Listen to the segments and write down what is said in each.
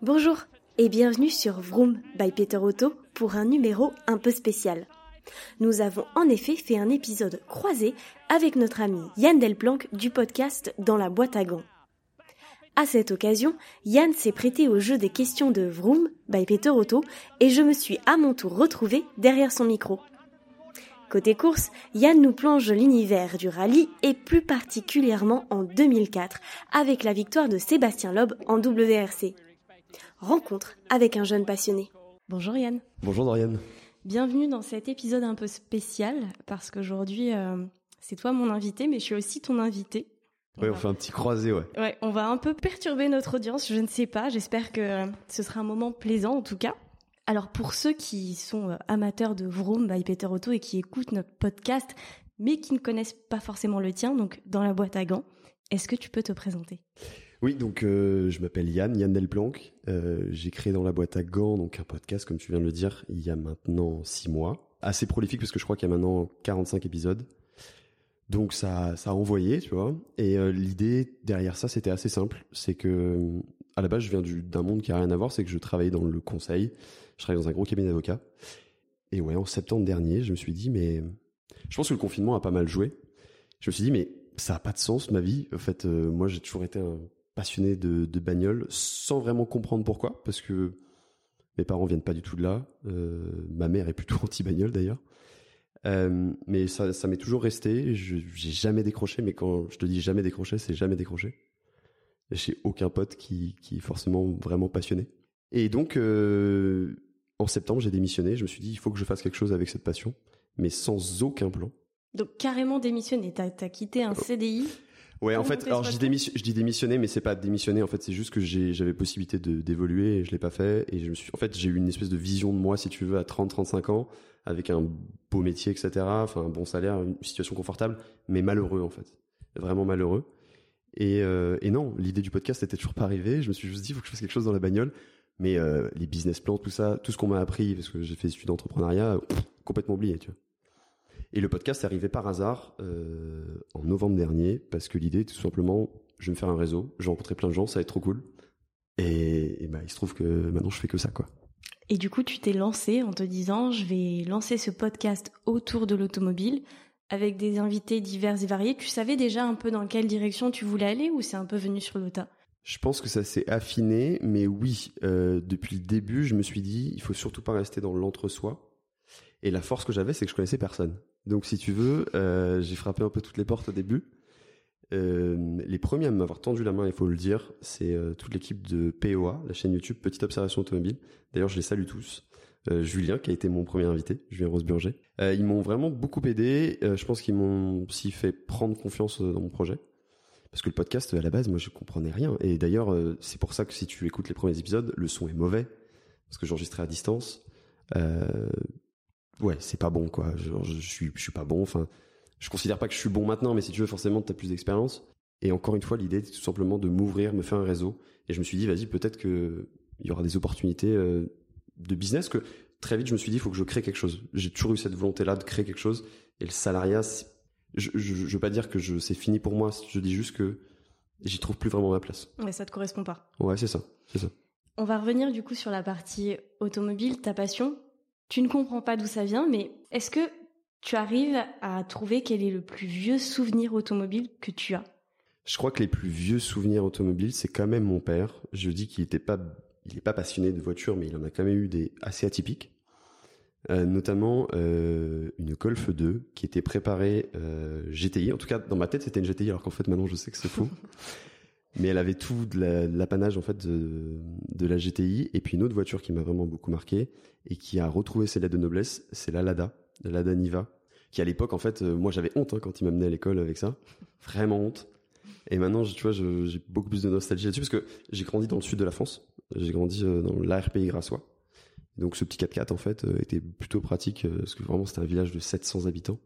Bonjour et bienvenue sur Vroom by Peter Otto pour un numéro un peu spécial. Nous avons en effet fait un épisode croisé avec notre ami Yann Delplanque du podcast Dans la boîte à gants. À cette occasion, Yann s'est prêté au jeu des questions de Vroom by Peter Otto et je me suis à mon tour retrouvée derrière son micro. Côté course, Yann nous plonge l'univers du rallye et plus particulièrement en 2004 avec la victoire de Sébastien Loeb en WRC. Rencontre avec un jeune passionné. Bonjour Yann. Bonjour Dorian. Bienvenue dans cet épisode un peu spécial parce qu'aujourd'hui euh, c'est toi mon invité mais je suis aussi ton invité. Oui, on fait un petit croisé, ouais. Ouais, on va un peu perturber notre audience, je ne sais pas, j'espère que ce sera un moment plaisant en tout cas. Alors pour ceux qui sont euh, amateurs de Vroom by Peter Otto et qui écoutent notre podcast, mais qui ne connaissent pas forcément le tien, donc dans la boîte à gants, est-ce que tu peux te présenter? Oui, donc euh, je m'appelle Yann, Yann Delplanque. Euh, J'ai créé dans la boîte à gants, donc un podcast, comme tu viens de le dire, il y a maintenant six mois. Assez prolifique parce que je crois qu'il y a maintenant 45 épisodes. Donc ça, ça a envoyé, tu vois. Et euh, l'idée derrière ça, c'était assez simple. C'est que à la base, je viens d'un monde qui a rien à voir. C'est que je travaillais dans le conseil. Je travaille dans un gros cabinet d'avocats. Et ouais, en septembre dernier, je me suis dit, mais je pense que le confinement a pas mal joué. Je me suis dit, mais ça a pas de sens ma vie. En fait, moi, j'ai toujours été un passionné de, de bagnole, sans vraiment comprendre pourquoi, parce que mes parents viennent pas du tout de là. Euh, ma mère est plutôt anti-bagnole d'ailleurs. Euh, mais ça, ça m'est toujours resté. Je j'ai jamais décroché. Mais quand je te dis jamais décroché, c'est jamais décroché. J'ai aucun pote qui, qui est forcément vraiment passionné. Et donc, euh, en septembre, j'ai démissionné. Je me suis dit, il faut que je fasse quelque chose avec cette passion, mais sans aucun plan. Donc carrément démissionné, t'as as quitté un CDI Ouais, en fait, alors je dis, démission, je dis démissionner, mais c'est pas démissionner. En fait, c'est juste que j'avais possibilité d'évoluer et je l'ai pas fait. Et je me suis, en fait, j'ai eu une espèce de vision de moi, si tu veux, à 30-35 ans, avec un beau métier, etc. Enfin, un bon salaire, une situation confortable, mais malheureux en fait, vraiment malheureux. Et, euh, et non, l'idée du podcast était toujours pas arrivée. Je me suis juste dit, il faut que je fasse quelque chose dans la bagnole. Mais euh, les business plans, tout ça, tout ce qu'on m'a appris, parce que j'ai fait des études d'entrepreneuriat, complètement oublié, tu vois. Et le podcast est arrivé par hasard euh, en novembre dernier, parce que l'idée, tout simplement, je vais me faire un réseau, j'ai rencontré plein de gens, ça va être trop cool. Et, et bah, il se trouve que maintenant, je fais que ça, quoi. Et du coup, tu t'es lancé en te disant, je vais lancer ce podcast autour de l'automobile avec des invités divers et variés. Tu savais déjà un peu dans quelle direction tu voulais aller ou c'est un peu venu sur le tas? Je pense que ça s'est affiné, mais oui, euh, depuis le début, je me suis dit, il faut surtout pas rester dans l'entre-soi. Et la force que j'avais, c'est que je connaissais personne. Donc, si tu veux, euh, j'ai frappé un peu toutes les portes au début. Euh, les premiers à m'avoir tendu la main, il faut le dire, c'est euh, toute l'équipe de POA, la chaîne YouTube Petite Observation Automobile. D'ailleurs, je les salue tous. Julien, qui a été mon premier invité, Julien Roseburger. Ils m'ont vraiment beaucoup aidé. je pense qu'ils m'ont aussi fait prendre confiance dans mon projet. Parce que le podcast, à la base, moi, je comprenais rien. Et d'ailleurs, c'est pour ça que si tu écoutes les premiers épisodes, le son est mauvais. Parce que j'enregistrais à distance. Ouais, c'est pas bon, quoi. Genre, je, suis, je suis pas bon. Enfin, je considère pas que je suis bon maintenant, mais si tu veux, forcément, tu as plus d'expérience. Et encore une fois, l'idée était tout simplement de m'ouvrir, me faire un réseau. Et je me suis dit, vas-y, peut-être que il y aura des opportunités euh, de business que très vite, je me suis dit, il faut que je crée quelque chose. J'ai toujours eu cette volonté-là de créer quelque chose. Et le salariat, je, je, je, veux pas dire que je, c'est fini pour moi. Je dis juste que j'y trouve plus vraiment ma place. Mais ça te correspond pas. Ouais, c'est ça, c'est ça. On va revenir du coup sur la partie automobile, ta passion. Tu ne comprends pas d'où ça vient, mais est-ce que tu arrives à trouver quel est le plus vieux souvenir automobile que tu as? Je crois que les plus vieux souvenirs automobiles, c'est quand même mon père. Je dis qu'il était pas, il est pas passionné de voiture, mais il en a quand même eu des assez atypiques. Euh, notamment euh, une Golf 2 qui était préparée euh, GTI. En tout cas, dans ma tête, c'était une GTI, alors qu'en fait, maintenant, je sais que c'est faux. Mais elle avait tout de l'apanage en fait de, la GTI. Et puis une autre voiture qui m'a vraiment beaucoup marqué et qui a retrouvé ses lettres de noblesse, c'est la Lada, la Lada Niva, qui à l'époque, en fait, euh, moi j'avais honte hein, quand il m'amenait à l'école avec ça, vraiment honte. Et maintenant, tu vois, j'ai beaucoup plus de nostalgie là-dessus parce que j'ai grandi dans le sud de la France. J'ai grandi dans l'ARPI grassois. Donc ce petit 4x4 en fait euh, était plutôt pratique euh, parce que vraiment c'était un village de 700 habitants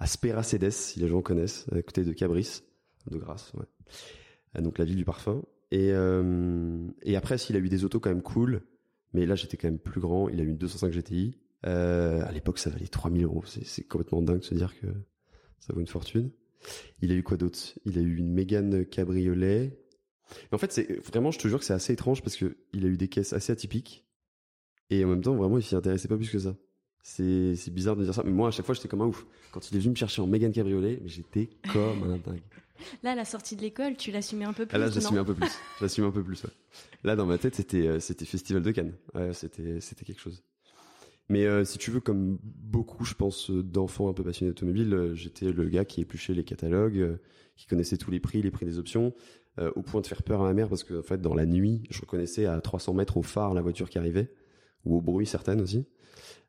à Speracedes si les gens connaissent à côté de Cabris de Grasse ouais. Euh, donc la ville du parfum. Et et après s'il a eu des autos quand même cool mais là j'étais quand même plus grand il a eu une 205 GTI à l'époque ça valait 3000 euros. C'est complètement dingue de se dire que ça vaut une fortune. Il a eu quoi d'autre? Il a eu une Mégane cabriolet. En fait, c'est vraiment, je te jure que c'est assez étrange parce que il a eu des caisses assez atypiques. Et en même temps, vraiment, il s'y intéressait pas plus que ça. C'est bizarre de dire ça, mais moi à chaque fois j'étais comme un ouf. Quand il est venu me chercher en Mégane Cabriolet, j'étais comme un dingue. Là, à la sortie de l'école, tu l'assumais un peu plus. Ah là, non j'assumais un peu plus. J'assumais un peu plus. ouais. Là, dans ma tête, c'était euh, c'était Festival de Cannes. Ouais, c'était c'était quelque chose. Mais euh, si tu veux, comme beaucoup, je pense, euh, d'enfants un peu passionnés d'automobile, euh, j'étais le gars qui épluchait les catalogues, euh, qui connaissait tous les prix, les prix des options, au point de faire peur à ma mère parce que en fait, dans la nuit, je reconnaissais à 300 mètres au phare la voiture qui arrivait, ou au bruit certaines aussi.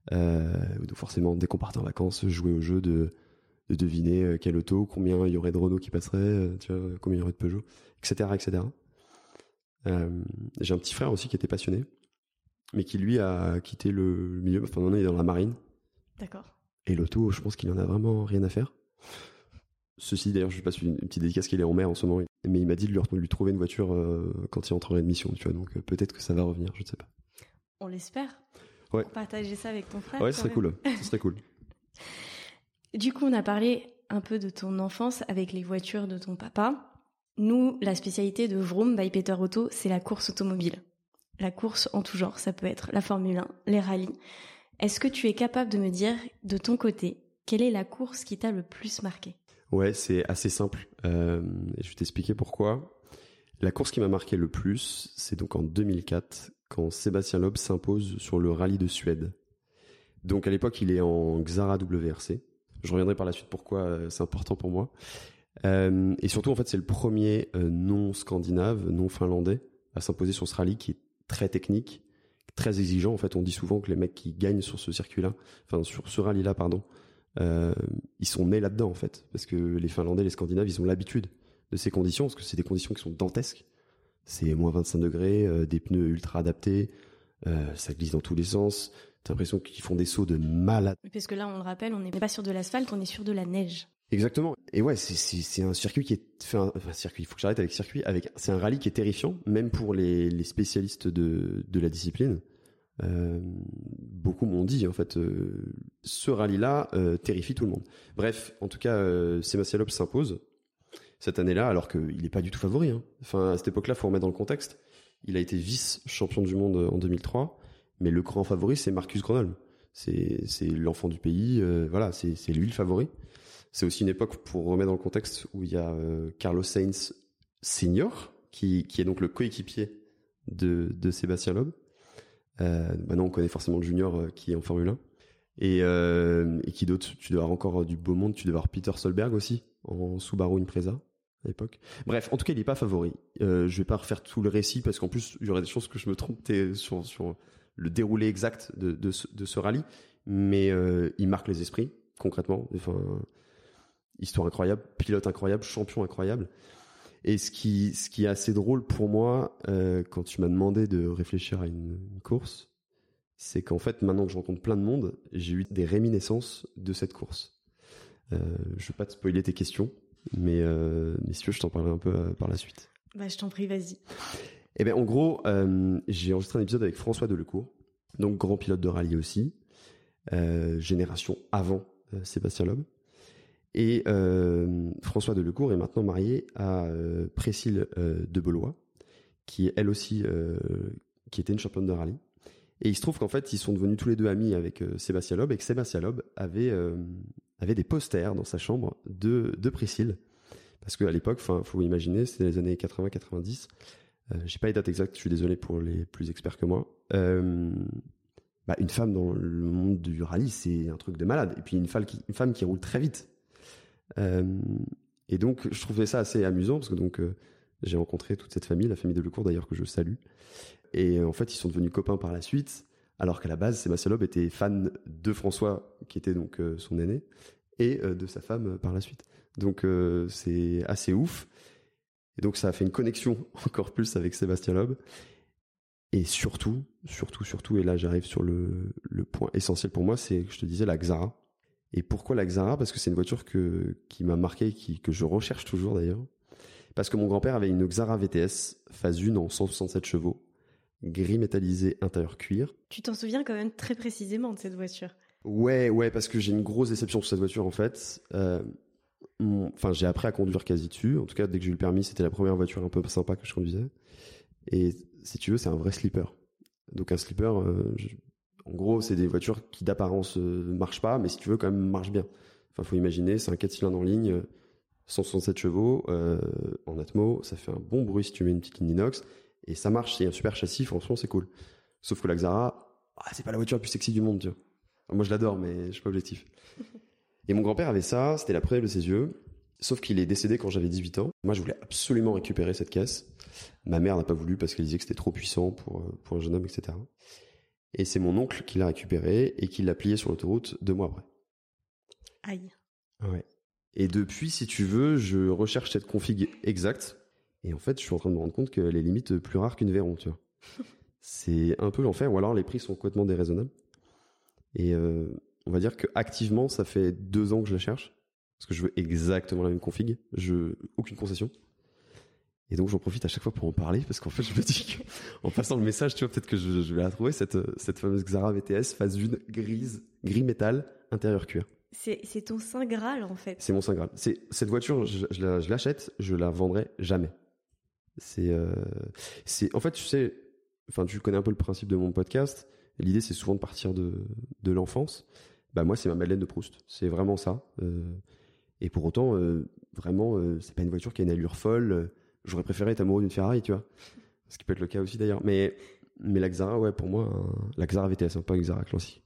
Donc forcément, dès qu'on partait en vacances, je jouais au jeu de de deviner euh, quelle auto, combien il y aurait de Renault qui passerait, euh, tu vois, combien il y aurait de Peugeot, etc., etc. Euh, j'ai un petit frère aussi qui était passionné, mais qui lui a quitté le milieu. Enfin, maintenant il est dans la marine. D'accord. Et l'auto, je pense qu'il en a vraiment rien à faire. Ceci, d'ailleurs, je passe une, une petite dédicace qu'il est en mer en ce moment. Mais il m'a dit de lui, trouver une voiture euh, quand il entrerait de mission, tu vois. Donc euh, peut-être que ça va revenir, je ne sais pas. On l'espère. Ouais. Pour partager ça avec ton frère. ouais, ce serait même. cool. Ce serait cool. Du coup, on a parlé un peu de ton enfance avec les voitures de ton papa. Nous, la spécialité de Vroom by Peter Auto, c'est la course automobile. La course en tout genre, ça peut être la Formule 1, les rallyes. Est-ce que tu es capable de me dire, de ton côté, quelle est la course qui t'a le plus marqué? Ouais, c'est assez simple. Euh, je vais t'expliquer pourquoi. La course qui m'a marqué le plus, c'est donc en 2004, quand Sébastien Loeb s'impose sur le rallye de Suède. Donc à l'époque, il est en Xara WRC. Je reviendrai par la suite pourquoi euh, c'est important pour moi. Euh, et surtout, en fait, c'est le premier euh, non scandinave, non finlandais, à s'imposer sur ce rallye qui est très technique, très exigeant. En fait, on dit souvent que les mecs qui gagnent sur ce circuit-là, enfin sur ce rallye-là, pardon, ils sont nés là-dedans en fait, parce que les Finlandais, les Scandinaves, ils ont l'habitude de ces conditions, parce que c'est des conditions qui sont dantesques. C'est moins 25 degrés, des pneus ultra adaptés, ça glisse dans tous les sens. T'as l'impression qu'ils font des sauts de malade. Parce que là, on le rappelle, on n'est pas sur de l'asphalte, on est sur de la neige. Exactement. Et ouais, c'est un circuit qui est fait un, enfin, circuit. Il faut que j'arrête avec circuit. Avec c'est un rallye qui est terrifiant, même pour les les spécialistes de de la discipline. Euh, beaucoup m'ont dit en fait, euh, ce rallye-là euh, terrifie tout le monde. Bref, en tout cas, euh, Sébastien Loeb s'impose cette année-là, alors qu'il n'est pas du tout favori. hein. Enfin, à cette époque-là, faut remettre dans le contexte. Il a été vice-champion du monde en 2003, mais le grand favori, c'est Marcus Gronholm. C'est l'enfant du pays. euh, voilà, c'est lui le favori. C'est aussi une époque, pour remettre dans le contexte, où il y a euh, Carlos Sainz Senior, qui, qui est donc le coéquipier de, de Sébastien Loeb. Euh, maintenant, on connaît forcément le junior qui est en Formule 1. Et, qui d'autre? Tu dois avoir encore du beau monde. Tu dois avoir Peter Solberg aussi, en Subaru Impreza à l'époque. Bref, en tout cas, il n'est pas favori. Euh, je vais pas refaire tout le récit parce qu'en plus, il y aurait des chances que je me trompe sur, sur le déroulé exact de, ce, rallye. Mais euh, il marque les esprits, concrètement. Enfin, histoire incroyable, pilote incroyable, champion incroyable. Et ce qui, ce qui est assez drôle pour moi, euh, quand tu m'as demandé de réfléchir à une, course, c'est qu'en fait, maintenant que je rencontre plein de monde, j'ai eu des réminiscences de cette course. Euh, je vais pas te spoiler tes questions, mais, euh, si tu veux, je t'en parlerai un peu par la suite. Bah, je t'en prie, vas-y. Eh bien, en gros, euh, j'ai enregistré un épisode avec François Delecourt, donc grand pilote de rallye aussi, euh, génération avant euh, Sébastien Loeb. Et François Delecourt est maintenant marié à Précile de Belois, qui est elle aussi, qui était une championne de rallye. Et il se trouve qu'en fait, ils sont devenus tous les deux amis avec Sébastien Loeb, et que Sébastien Loeb avait, avait des posters dans sa chambre de, de Précile. Parce qu'à l'époque, enfin, faut imaginer, c'était les années 80-90. Euh, j'ai pas les dates exactes, je suis désolé pour les plus experts que moi. Euh, bah, une femme dans le monde du rallye, c'est un truc de malade. Et puis une femme qui, roule très vite. Euh, et donc, je trouvais ça assez amusant parce que donc j'ai rencontré toute cette famille, la famille de Lecourt d'ailleurs que je salue. Et en fait, ils sont devenus copains par la suite. Alors qu'à la base, Sébastien Loeb était fan de François, qui était donc son aîné, et de sa femme par la suite. Donc c'est assez ouf. Et donc ça a fait une connexion encore plus avec Sébastien Loeb. Et surtout, surtout, surtout, et là j'arrive sur le, le point essentiel pour moi, c'est, je te disais, la Xara. Et pourquoi la Xara? Parce que c'est une voiture que, qui m'a marqué, qui, que je recherche toujours d'ailleurs. Parce que mon grand-père avait une Xara VTS, phase 1 en 167 chevaux, gris métallisé intérieur cuir. Tu t'en souviens quand même très précisément de cette voiture? Ouais, ouais, parce que j'ai une grosse déception sur cette voiture en fait. Euh, enfin, j'ai appris à conduire quasi dessus. En tout cas, dès que j'ai eu le permis, c'était la première voiture un peu sympa que je conduisais. Et si tu veux, c'est un vrai slipper. Donc un slipper, euh, en gros, c'est des voitures qui d'apparence euh, marchent pas, mais si tu veux, quand même marchent bien. Enfin, faut imaginer, c'est un 4 cylindres en ligne, 167 chevaux euh, en Atmo, ça fait un bon bruit si tu mets une petite inox, et ça marche, c'est un super châssis, franchement, c'est cool. Sauf que la Xara, ah, c'est pas la voiture la plus sexy du monde, tu moi, je l'adore, mais je suis pas objectif. Et mon grand-père avait ça, c'était la première de ses yeux. Sauf qu'il est décédé quand j'avais 18 ans. Moi, je voulais absolument récupérer cette caisse. Ma mère n'a pas voulu parce qu'elle disait que c'était trop puissant pour, euh, pour un jeune homme, etc. Et c'est mon oncle qui l'a récupéré et qui l'a plié sur l'autoroute deux mois après. Aïe. Ouais. Et depuis, si tu veux, je recherche cette config exacte. Et en fait, je suis en train de me rendre compte qu'elle est limite plus rare qu'une Véron, tu vois. c'est un peu l'enfer, ou alors les prix sont complètement déraisonnables. Et euh, on va dire que activement, ça fait deux ans que je la cherche parce que je veux exactement la même config, je aucune concession. Et donc j'en profite à chaque fois pour en parler parce qu'en fait je me dis qu'en passant le message, tu vois, peut-être que je, vais la trouver cette cette fameuse Xara VTS phase 1 grise, gris métal, intérieur cuir. C'est ton saint graal en fait. C'est mon saint graal. C'est cette voiture, je, je l'achète, je la vendrai jamais. C'est euh, c'est en fait tu sais, enfin tu connais un peu le principe de mon podcast. L'idée c'est souvent de partir de de l'enfance. Bah moi c'est ma Madeleine de Proust. C'est vraiment ça. Euh, et pour autant, euh, vraiment, euh, c'est pas une voiture qui a une allure folle. J'aurais préféré être amoureux d'une Ferrari, tu vois. Ce qui peut être le cas aussi d'ailleurs. Mais, mais la Xara, ouais, pour moi, la Xara VTS, hein, pas la Xara classique.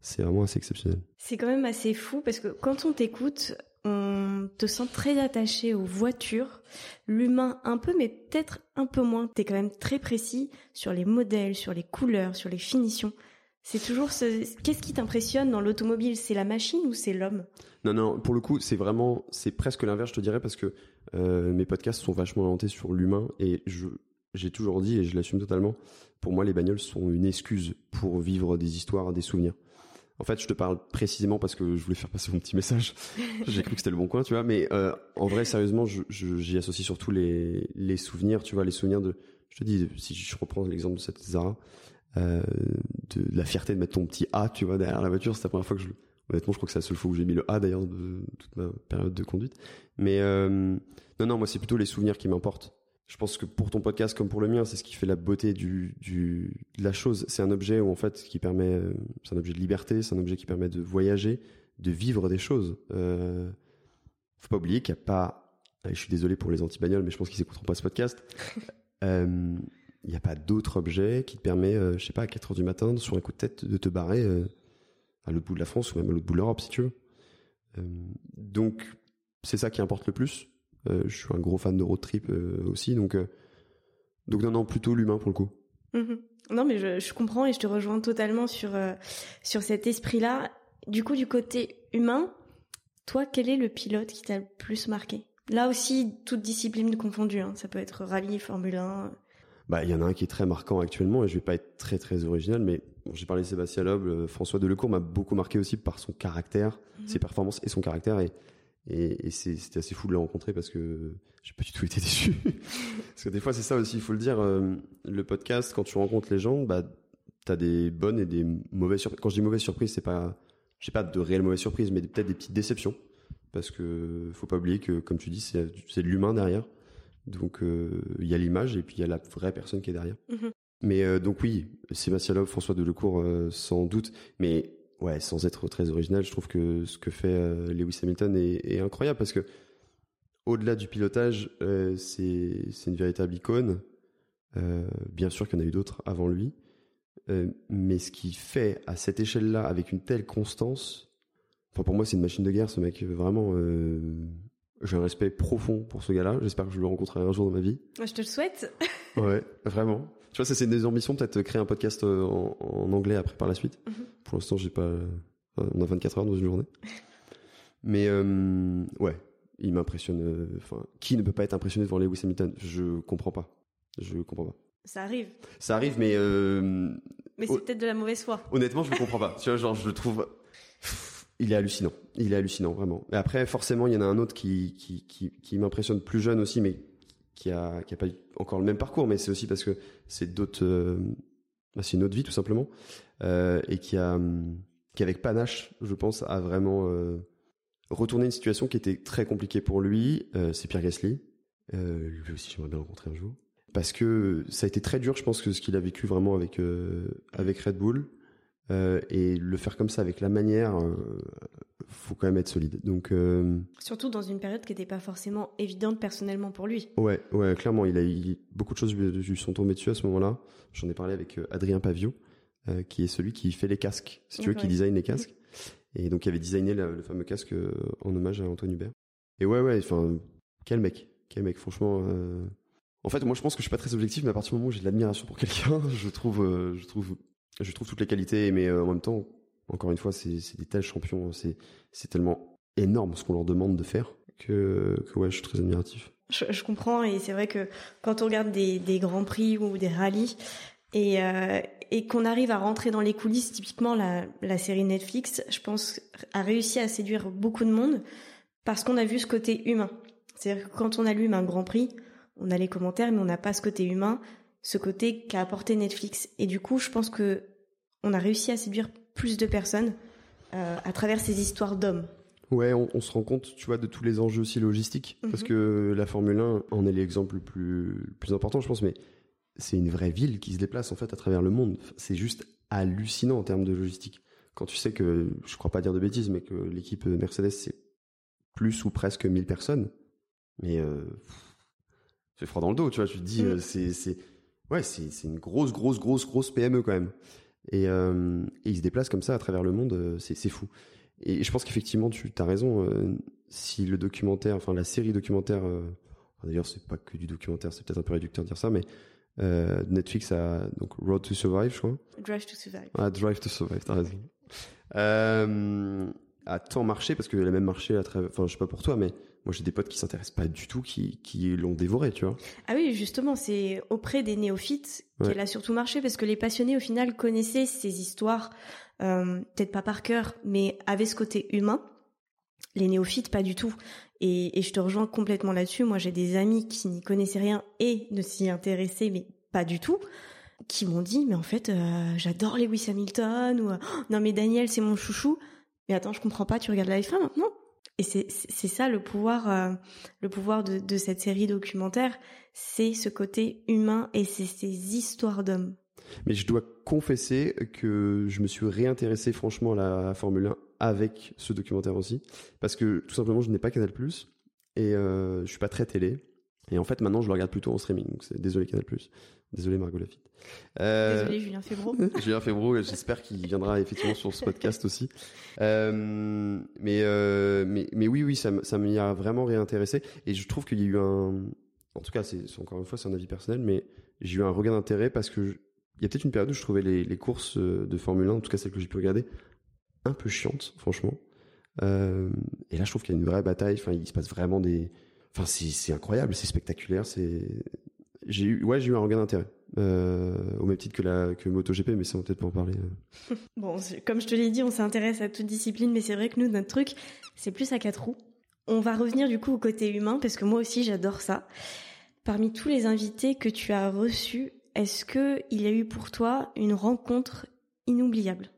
C'est vraiment assez exceptionnel. C'est quand même assez fou parce que quand on t'écoute, on te sent très attaché aux voitures, l'humain un peu, mais peut-être un peu moins. T'es quand même très précis sur les modèles, sur les couleurs, sur les finitions. C'est toujours ce. Qu'est-ce qui t'impressionne dans l'automobile? C'est la machine ou c'est l'homme? Non, non. Pour le coup, c'est vraiment, c'est presque l'inverse, je te dirais, parce que euh, mes podcasts sont vachement orientés sur l'humain et je, j'ai toujours dit et je l'assume totalement. Pour moi, les bagnoles sont une excuse pour vivre des histoires, des souvenirs. En fait, je te parle précisément parce que je voulais faire passer mon petit message. J'ai cru que c'était le bon coin, tu vois. Mais euh, en vrai, sérieusement, j'y associe surtout les, les souvenirs, tu vois, les souvenirs de. Je te dis, si je reprends l'exemple de cette Zara, euh, de, la fierté de mettre ton petit A, tu vois, derrière la voiture. C'est la première fois que je, honnêtement, je crois que c'est la seule fois où j'ai mis le A d'ailleurs de toute ma période de conduite. Mais euh, non, non, moi c'est plutôt les souvenirs qui m'importent. Je pense que pour ton podcast comme pour le mien, c'est ce qui fait la beauté du, du de la chose. C'est un objet où en fait qui permet, euh, c'est un objet de liberté, c'est un objet qui permet de voyager, de vivre des choses. Euh, faut pas oublier qu'il n'y a pas, je suis désolé pour les anti-bagnoles, mais je pense qu'ils écouteront pas ce podcast. euh, il n'y a pas d'autre objet qui te permet, euh, je sais pas, à 4 heures du matin, sur un coup de tête, de te barrer euh, à l'autre bout de la France ou même à l'autre bout de l'Europe, si tu veux. Euh, donc, c'est ça qui importe le plus. je suis un gros fan de road trip aussi, donc, donc non, non, plutôt l'humain pour le coup. Mm-hmm. Non, mais je, je, comprends et je te rejoins totalement sur, sur cet esprit-là. Du coup, du côté humain, toi, quel est le pilote qui t'a le plus marqué? Là aussi, toute discipline confondue, hein. ça peut être rallye, Formule 1. Bah, il y en a un qui est très marquant actuellement et je vais pas être très très original, mais j'ai parlé de Sébastien Loeb, euh, François Delecourt m'a beaucoup marqué aussi par son caractère, mhm. ses performances et son caractère et et, et c'était assez fou de le rencontrer parce que j'ai pas du tout été déçu. parce que des fois c'est ça aussi, il faut le dire. Euh, le podcast, quand tu rencontres les gens, bah t'as des bonnes et des mauvaises surprises. Quand je dis mauvaise surprise, c'est pas, j'ai pas de réelles mauvaises surprises, mais peut-être des petites déceptions parce que faut pas oublier que comme tu dis, c'est de l'humain derrière. Donc euh, il y a l'image et puis il y a la vraie personne qui est derrière. Mhm. Mais euh, donc oui, Sébastien Loeb, François Delecourt, euh, sans doute. Mais ouais, sans être très original, je trouve que ce que fait Lewis Hamilton est, incroyable parce que au-delà du pilotage, c'est c'est une véritable icône. bien sûr qu'il y en a eu d'autres avant lui, mais ce qu'il fait à cette échelle-là avec une telle constance, enfin pour moi c'est une machine de guerre, ce mec vraiment j'ai un respect profond pour ce gars-là. J'espère que je le rencontrerai un jour dans ma vie. Moi, je te le souhaite. ouais, vraiment. Tu vois, ça c'est une des ambitions, peut-être créer un podcast euh, en, anglais après par la suite. Mhm. Pour l'instant, j'ai pas. On a 24 heures dans une journée. Mais euh, ouais, il m'impressionne. Euh, enfin, qui ne peut pas être impressionné devant Lewis Hamilton? Je comprends pas. Je comprends pas. Ça arrive. Ça arrive, mais. mais c'est peut-être de la mauvaise foi. Honnêtement, je ne comprends pas. tu vois, genre, je le trouve il est hallucinant. Il est hallucinant, vraiment. Et après, forcément, il y en a un autre qui, qui, qui, m'impressionne plus jeune aussi, mais qui a, qui a pas encore le même parcours, mais c'est aussi parce que c'est d'autres, euh, bah, c'est une autre vie, tout simplement. Euh, et qui a, qui avec panache, je pense, a vraiment, euh, retourner une situation qui était très compliquée pour lui. c'est Pierre Gasly. lui aussi, j'aimerais bien le rencontrer un jour. Parce que ça a été très dur, je pense, que ce qu'il a vécu vraiment avec, avec Red Bull. Et le faire comme ça, avec la manière, faut quand même être solide. Donc euh, surtout dans une période qui n'était pas forcément évidente personnellement pour lui. Ouais, ouais, clairement, il a beaucoup de choses lui, sont tombées dessus à ce moment-là. J'en ai parlé avec euh, Adrien Pavio, euh, qui est celui qui fait les casques, si tu veux, qui design les casques. Et donc, il avait designé le, fameux casque en hommage à Antoine Hubert. Et ouais, ouais, enfin, quel mec, quel mec, franchement. En fait, moi, je pense que je suis pas très objectif, mais à partir du moment où j'ai de l'admiration pour quelqu'un, je trouve, je trouve, je trouve toutes les qualités, mais en même temps, encore une fois, c'est des tels champions, c'est tellement énorme ce qu'on leur demande de faire que, ouais, je suis très admiratif. Je, comprends et c'est vrai que quand on regarde des, grands prix ou des rallyes et, euh, et qu'on arrive à rentrer dans les coulisses, typiquement la, la série Netflix, je pense, a réussi à séduire beaucoup de monde parce qu'on a vu ce côté humain. C'est-à-dire que quand on allume un grand prix, on a les commentaires, mais on n'a pas ce côté humain, ce côté qu'a apporté Netflix. Et du coup, je pense que on a réussi à séduire plus de personnes euh, à travers ces histoires d'hommes. Ouais, on, se rend compte, tu vois, de tous les enjeux aussi logistiques, parce mhm. que la Formule 1 en est l'exemple le plus, plus important, je pense, mais c'est une vraie ville qui se déplace en fait à travers le monde. C'est juste hallucinant en termes de logistique. Quand tu sais que, je crois pas dire de bêtises, mais que l'équipe Mercedes c'est plus ou presque 1000 personnes, mais euh, c'est froid dans le dos, tu vois. Tu te dis, mm. euh, c'est, ouais, c'est une grosse, grosse, grosse, grosse PME quand même. Euh, et, il se déplace comme ça à travers le monde, euh, c'est fou. Et je pense qu'effectivement, tu as raison. Euh, si le documentaire, enfin la série documentaire, d'ailleurs c'est pas que du documentaire, c'est peut-être un peu réducteur de dire ça, mais Netflix a donc Road to Survive, je crois. Drive to Survive. Ah, Drive to Survive, t'as raison. a tant marché parce que a même marché à travers, enfin je sais pas pour toi, mais moi, j'ai des potes qui s'intéressent pas du tout, qui, qui l'ont dévoré, tu vois. Ah oui, justement, c'est auprès des néophytes qu'elle a surtout marché parce que les passionnés, au final, connaissaient ces histoires, euh, peut-être pas par cœur, mais avaient ce côté humain. Les néophytes, pas du tout. Et, et je te rejoins complètement là-dessus. Moi, j'ai des amis qui n'y connaissaient rien et ne s'y intéressaient, mais pas du tout qui m'ont dit mais en fait euh, j'adore Lewis Hamilton ou oh, non mais Daniel c'est mon chouchou mais attends je comprends pas tu regardes la F1 maintenant? Et c'est ça le pouvoir, euh, le pouvoir de, cette série documentaire, c'est ce côté humain et c'est ces histoires d'hommes. Mais je dois confesser que je me suis réintéressé franchement à la Formule 1 avec ce documentaire aussi, parce que tout simplement je n'ai pas Canal Plus et euh, je suis pas très télé. Et en fait maintenant je le regarde plutôt en streaming. Désolé Canal Plus. Désolé Margot Lafitte. Euh, Désolé Julien Febro. Julien Febro, j'espère qu'il viendra effectivement sur ce podcast aussi. Euh, mais, euh, mais, mais oui, oui, ça, ça m'y a vraiment réintéressé. Et je trouve qu'il y a eu un... En tout cas, c'est encore une fois, c'est un avis personnel, mais j'ai eu un regain d'intérêt parce que il y a peut-être une période où je trouvais les, les, courses de Formule 1, en tout cas celles que j'ai pu regarder, un peu chiantes, franchement. Et là, je trouve qu'il y a une vraie bataille. Enfin, il se passe vraiment des... Enfin, c'est incroyable, c'est spectaculaire, c'est j'ai eu, ouais, j'ai eu un regain d'intérêt. Euh, au même titre que la que MotoGP, mais ça on peut-être pas en parler. Euh. bon, comme je te l'ai dit, on s'intéresse à toute discipline, mais c'est vrai que nous notre truc, c'est plus à quatre roues. On va revenir du coup au côté humain parce que moi aussi j'adore ça. Parmi tous les invités que tu as reçus, est-ce que il y a eu pour toi une rencontre inoubliable?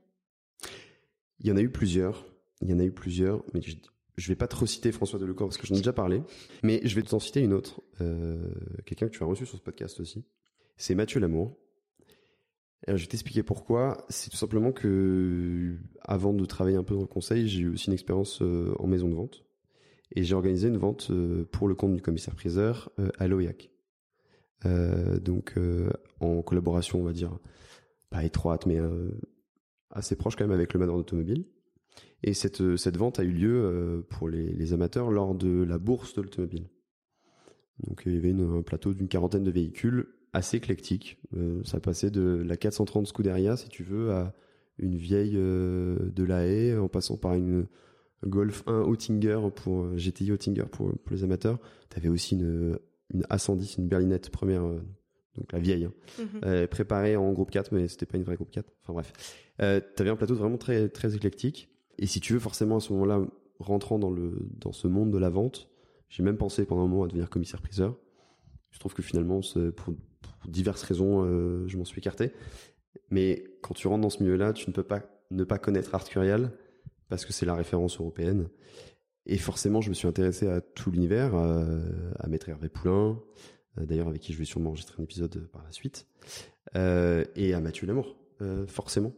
Il y en a eu plusieurs. Il y en a eu plusieurs, mais je, je vais pas te reciter François Delecor parce que j'en ai déjà parlé, mais je vais t'en citer une autre, euh, quelqu'un que tu as reçu sur ce podcast aussi. C'est Mathieu Lamour. Je vais t'expliquer pourquoi. C'est tout simplement que, avant de travailler un peu dans le conseil, j'ai eu aussi une expérience euh, en maison de vente. Et j'ai organisé une vente euh, pour le compte du commissaire-priseur à l'OIAC. donc, en collaboration, on va dire, pas étroite, mais assez proche quand même avec le manoir d'automobile. Et cette, euh, vente a eu lieu euh, pour les, amateurs lors de la bourse de l'automobile. Donc il y avait un plateau d'une quarantaine de véhicules assez éclectique. Euh, ça passait de la 430 Scuderia, si tu veux, à une vieille de la haie, en passant par une Golf 1 Oettinger pour GTI Oettinger pour, pour les amateurs. Tu avais aussi une, une A110, une berlinette première, donc la vieille, hein. Mhm. préparée en groupe 4, mais c'était pas une vraie groupe 4. Enfin bref, euh, tu avais un plateau vraiment très très éclectique. Et si tu veux, forcément, à ce moment-là, rentrant dans, le, dans ce monde de la vente, j'ai même pensé pendant un moment à devenir commissaire-priseur. Je trouve que finalement, pour, pour diverses raisons, euh, je m'en suis écarté. Mais quand tu rentres dans ce milieu-là, tu ne peux pas ne pas connaître Arturial parce que c'est la référence européenne. Et forcément, je me suis intéressé à tout l'univers, à Maître Hervé Poulain, d'ailleurs avec qui je vais sûrement enregistrer un épisode par la suite, et à Mathieu Lamour, forcément.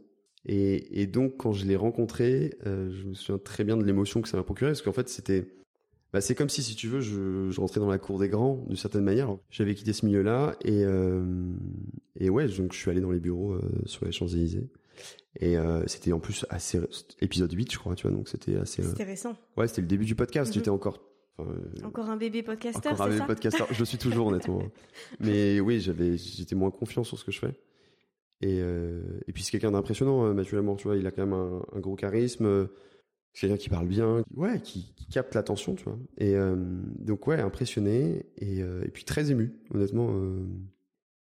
Et, et, donc, quand je l'ai rencontré, je me souviens très bien de l'émotion que ça m'a procuré, parce qu'en fait, c'était bah, c'est comme si, si tu veux, je, je, rentrais dans la cour des grands, d'une certaine manière. J'avais quitté ce milieu-là et, euh, et ouais, donc je suis allé dans les bureaux euh, sur les Champs-Élysées. Et euh, c'était en plus assez épisode 8, je crois, tu vois, donc c'était assez. C'était récent. Ouais, c'était le début du podcast. Mhm. J'étais encore. encore un bébé podcasteur. Encore un bébé podcasteur. je le suis toujours honnêtement. Mais oui, j'avais, j'étais moins confiant sur ce que je fais. Et, et puis c'est quelqu'un d'impressionnant, Mathieu Lamour, tu vois, il a quand même un, un gros charisme quelqu'un qui parle bien, ouais, qui, qui capte l'attention, tu vois. Et euh, donc ouais, impressionné et, euh, et, puis très ému, honnêtement. Euh.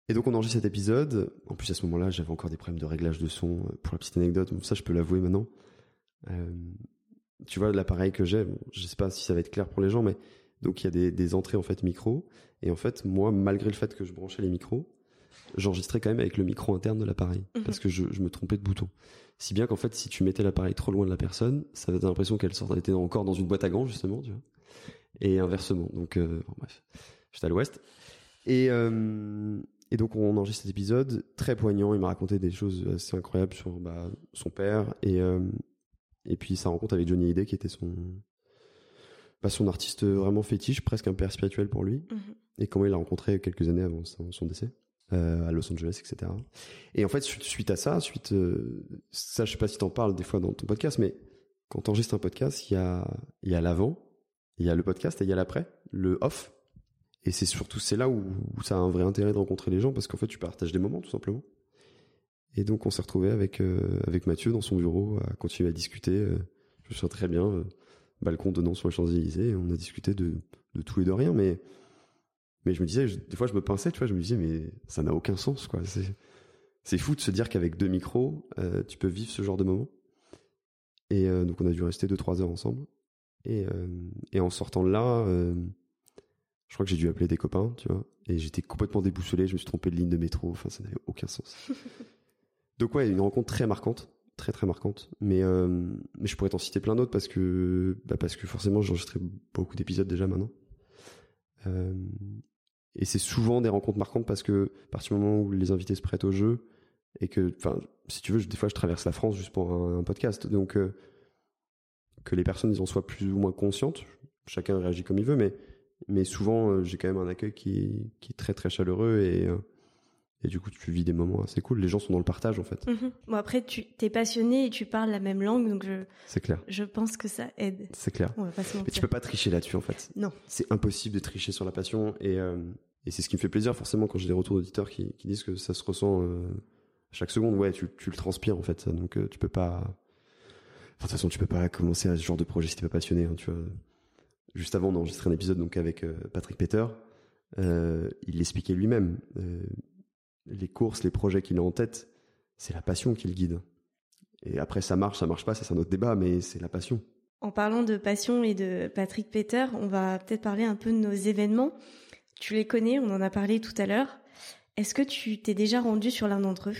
Et donc on enregistre cet épisode. En plus à ce moment-là, j'avais encore des problèmes de réglage de son. Pour la petite anecdote, ça je peux l'avouer maintenant. tu vois l'appareil que j'ai, bon, je sais pas si ça va être clair pour les gens, mais donc il y a des, des entrées en fait micro. Et en fait, moi, malgré le fait que je branchais les micros, j'enregistrais quand même avec le micro interne de l'appareil mhm. parce que je, je me trompais de bouton. Si bien qu'en fait, si tu mettais l'appareil trop loin de la personne, ça avait l'impression qu'elle sortait encore dans une boîte à gants, justement, tu vois. Et inversement. Donc, euh, bref, j'étais à l'ouest. Et, euh, et donc, on enregistre cet épisode très poignant. Il m'a raconté des choses assez incroyables sur bah, son père et, euh, et puis sa rencontre avec Johnny Hallyday, qui était son, bah, son artiste vraiment fétiche, presque un père spirituel pour lui. Mhm. Et comment il l'a rencontré quelques années avant son décès. Euh, à Los Angeles, etc. Et en fait, suite à ça, suite euh, ça, je sais pas si t'en parles des fois dans ton podcast, mais quand t'enregistres un podcast, il y a il y a l'avant, il y a le podcast et il y a l'après, le off. Et c'est surtout c'est là où, ça a un vrai intérêt de rencontrer les gens parce qu'en fait, tu partages des moments tout simplement. Et donc, on s'est retrouvé avec euh, avec Mathieu dans son bureau à continuer à discuter. je me souviens très bien, balcon donnant sur les Champs Élysées, on a discuté de de tout et de rien, mais mais je me disais, des fois, je me pinçais, tu vois, je me disais, mais ça n'a aucun sens, quoi. C'est fou de se dire qu'avec deux micros, euh, tu peux vivre ce genre de moment. Et euh, donc, on a dû rester deux, trois heures ensemble. Et, euh, et en sortant de là, je crois que j'ai dû appeler des copains, tu vois. Et j'étais complètement déboussolé, je me suis trompé de ligne de métro, enfin, ça n'avait aucun sens. donc, ouais, une rencontre très marquante, très, très marquante. Mais, mais je pourrais t'en citer plein d'autres parce que, bah parce que forcément, j'enregistrais beaucoup d'épisodes déjà maintenant. Et c'est souvent des rencontres marquantes parce que à partir du moment où les invités se prêtent au jeu et que, enfin, si tu veux, des fois je traverse la France juste pour un, podcast, donc euh, que les personnes ils en soient plus ou moins conscientes. Chacun réagit comme il veut, mais mais souvent euh, j'ai quand même un accueil qui, qui est très très chaleureux et euh, et du coup, tu vis des moments assez cool. Les gens sont dans le partage, en fait. Mhm. Bon, après, tu t'es passionné et tu parles la même langue, donc je. C'est clair. Je pense que ça aide. C'est clair. Mais tu peux pas tricher là-dessus, en fait. Non. C'est impossible de tricher sur la passion et, euh, et c'est ce qui me fait plaisir, forcément, quand j'ai des retours d'auditeurs qui, disent que ça se ressent euh, chaque seconde. Ouais, tu, tu le transpires, en fait. Donc, euh, tu peux pas. De toute façon, tu peux pas commencer à ce genre de projet si t'es pas passionné, hein, tu vois. Juste avant, enregistré un épisode donc avec Patrick Peter. il l'expliquait lui-même les courses, les projets qu'il a en tête, c'est la passion qui le guide. Et après, ça marche, ça marche pas, c'est un autre débat, mais c'est la passion. En parlant de passion et de Patrick Peter, on va peut-être parler un peu de nos événements. Tu les connais, on en a parlé tout à l'heure. Est-ce que tu t'es déjà rendu sur l'un d'entre eux?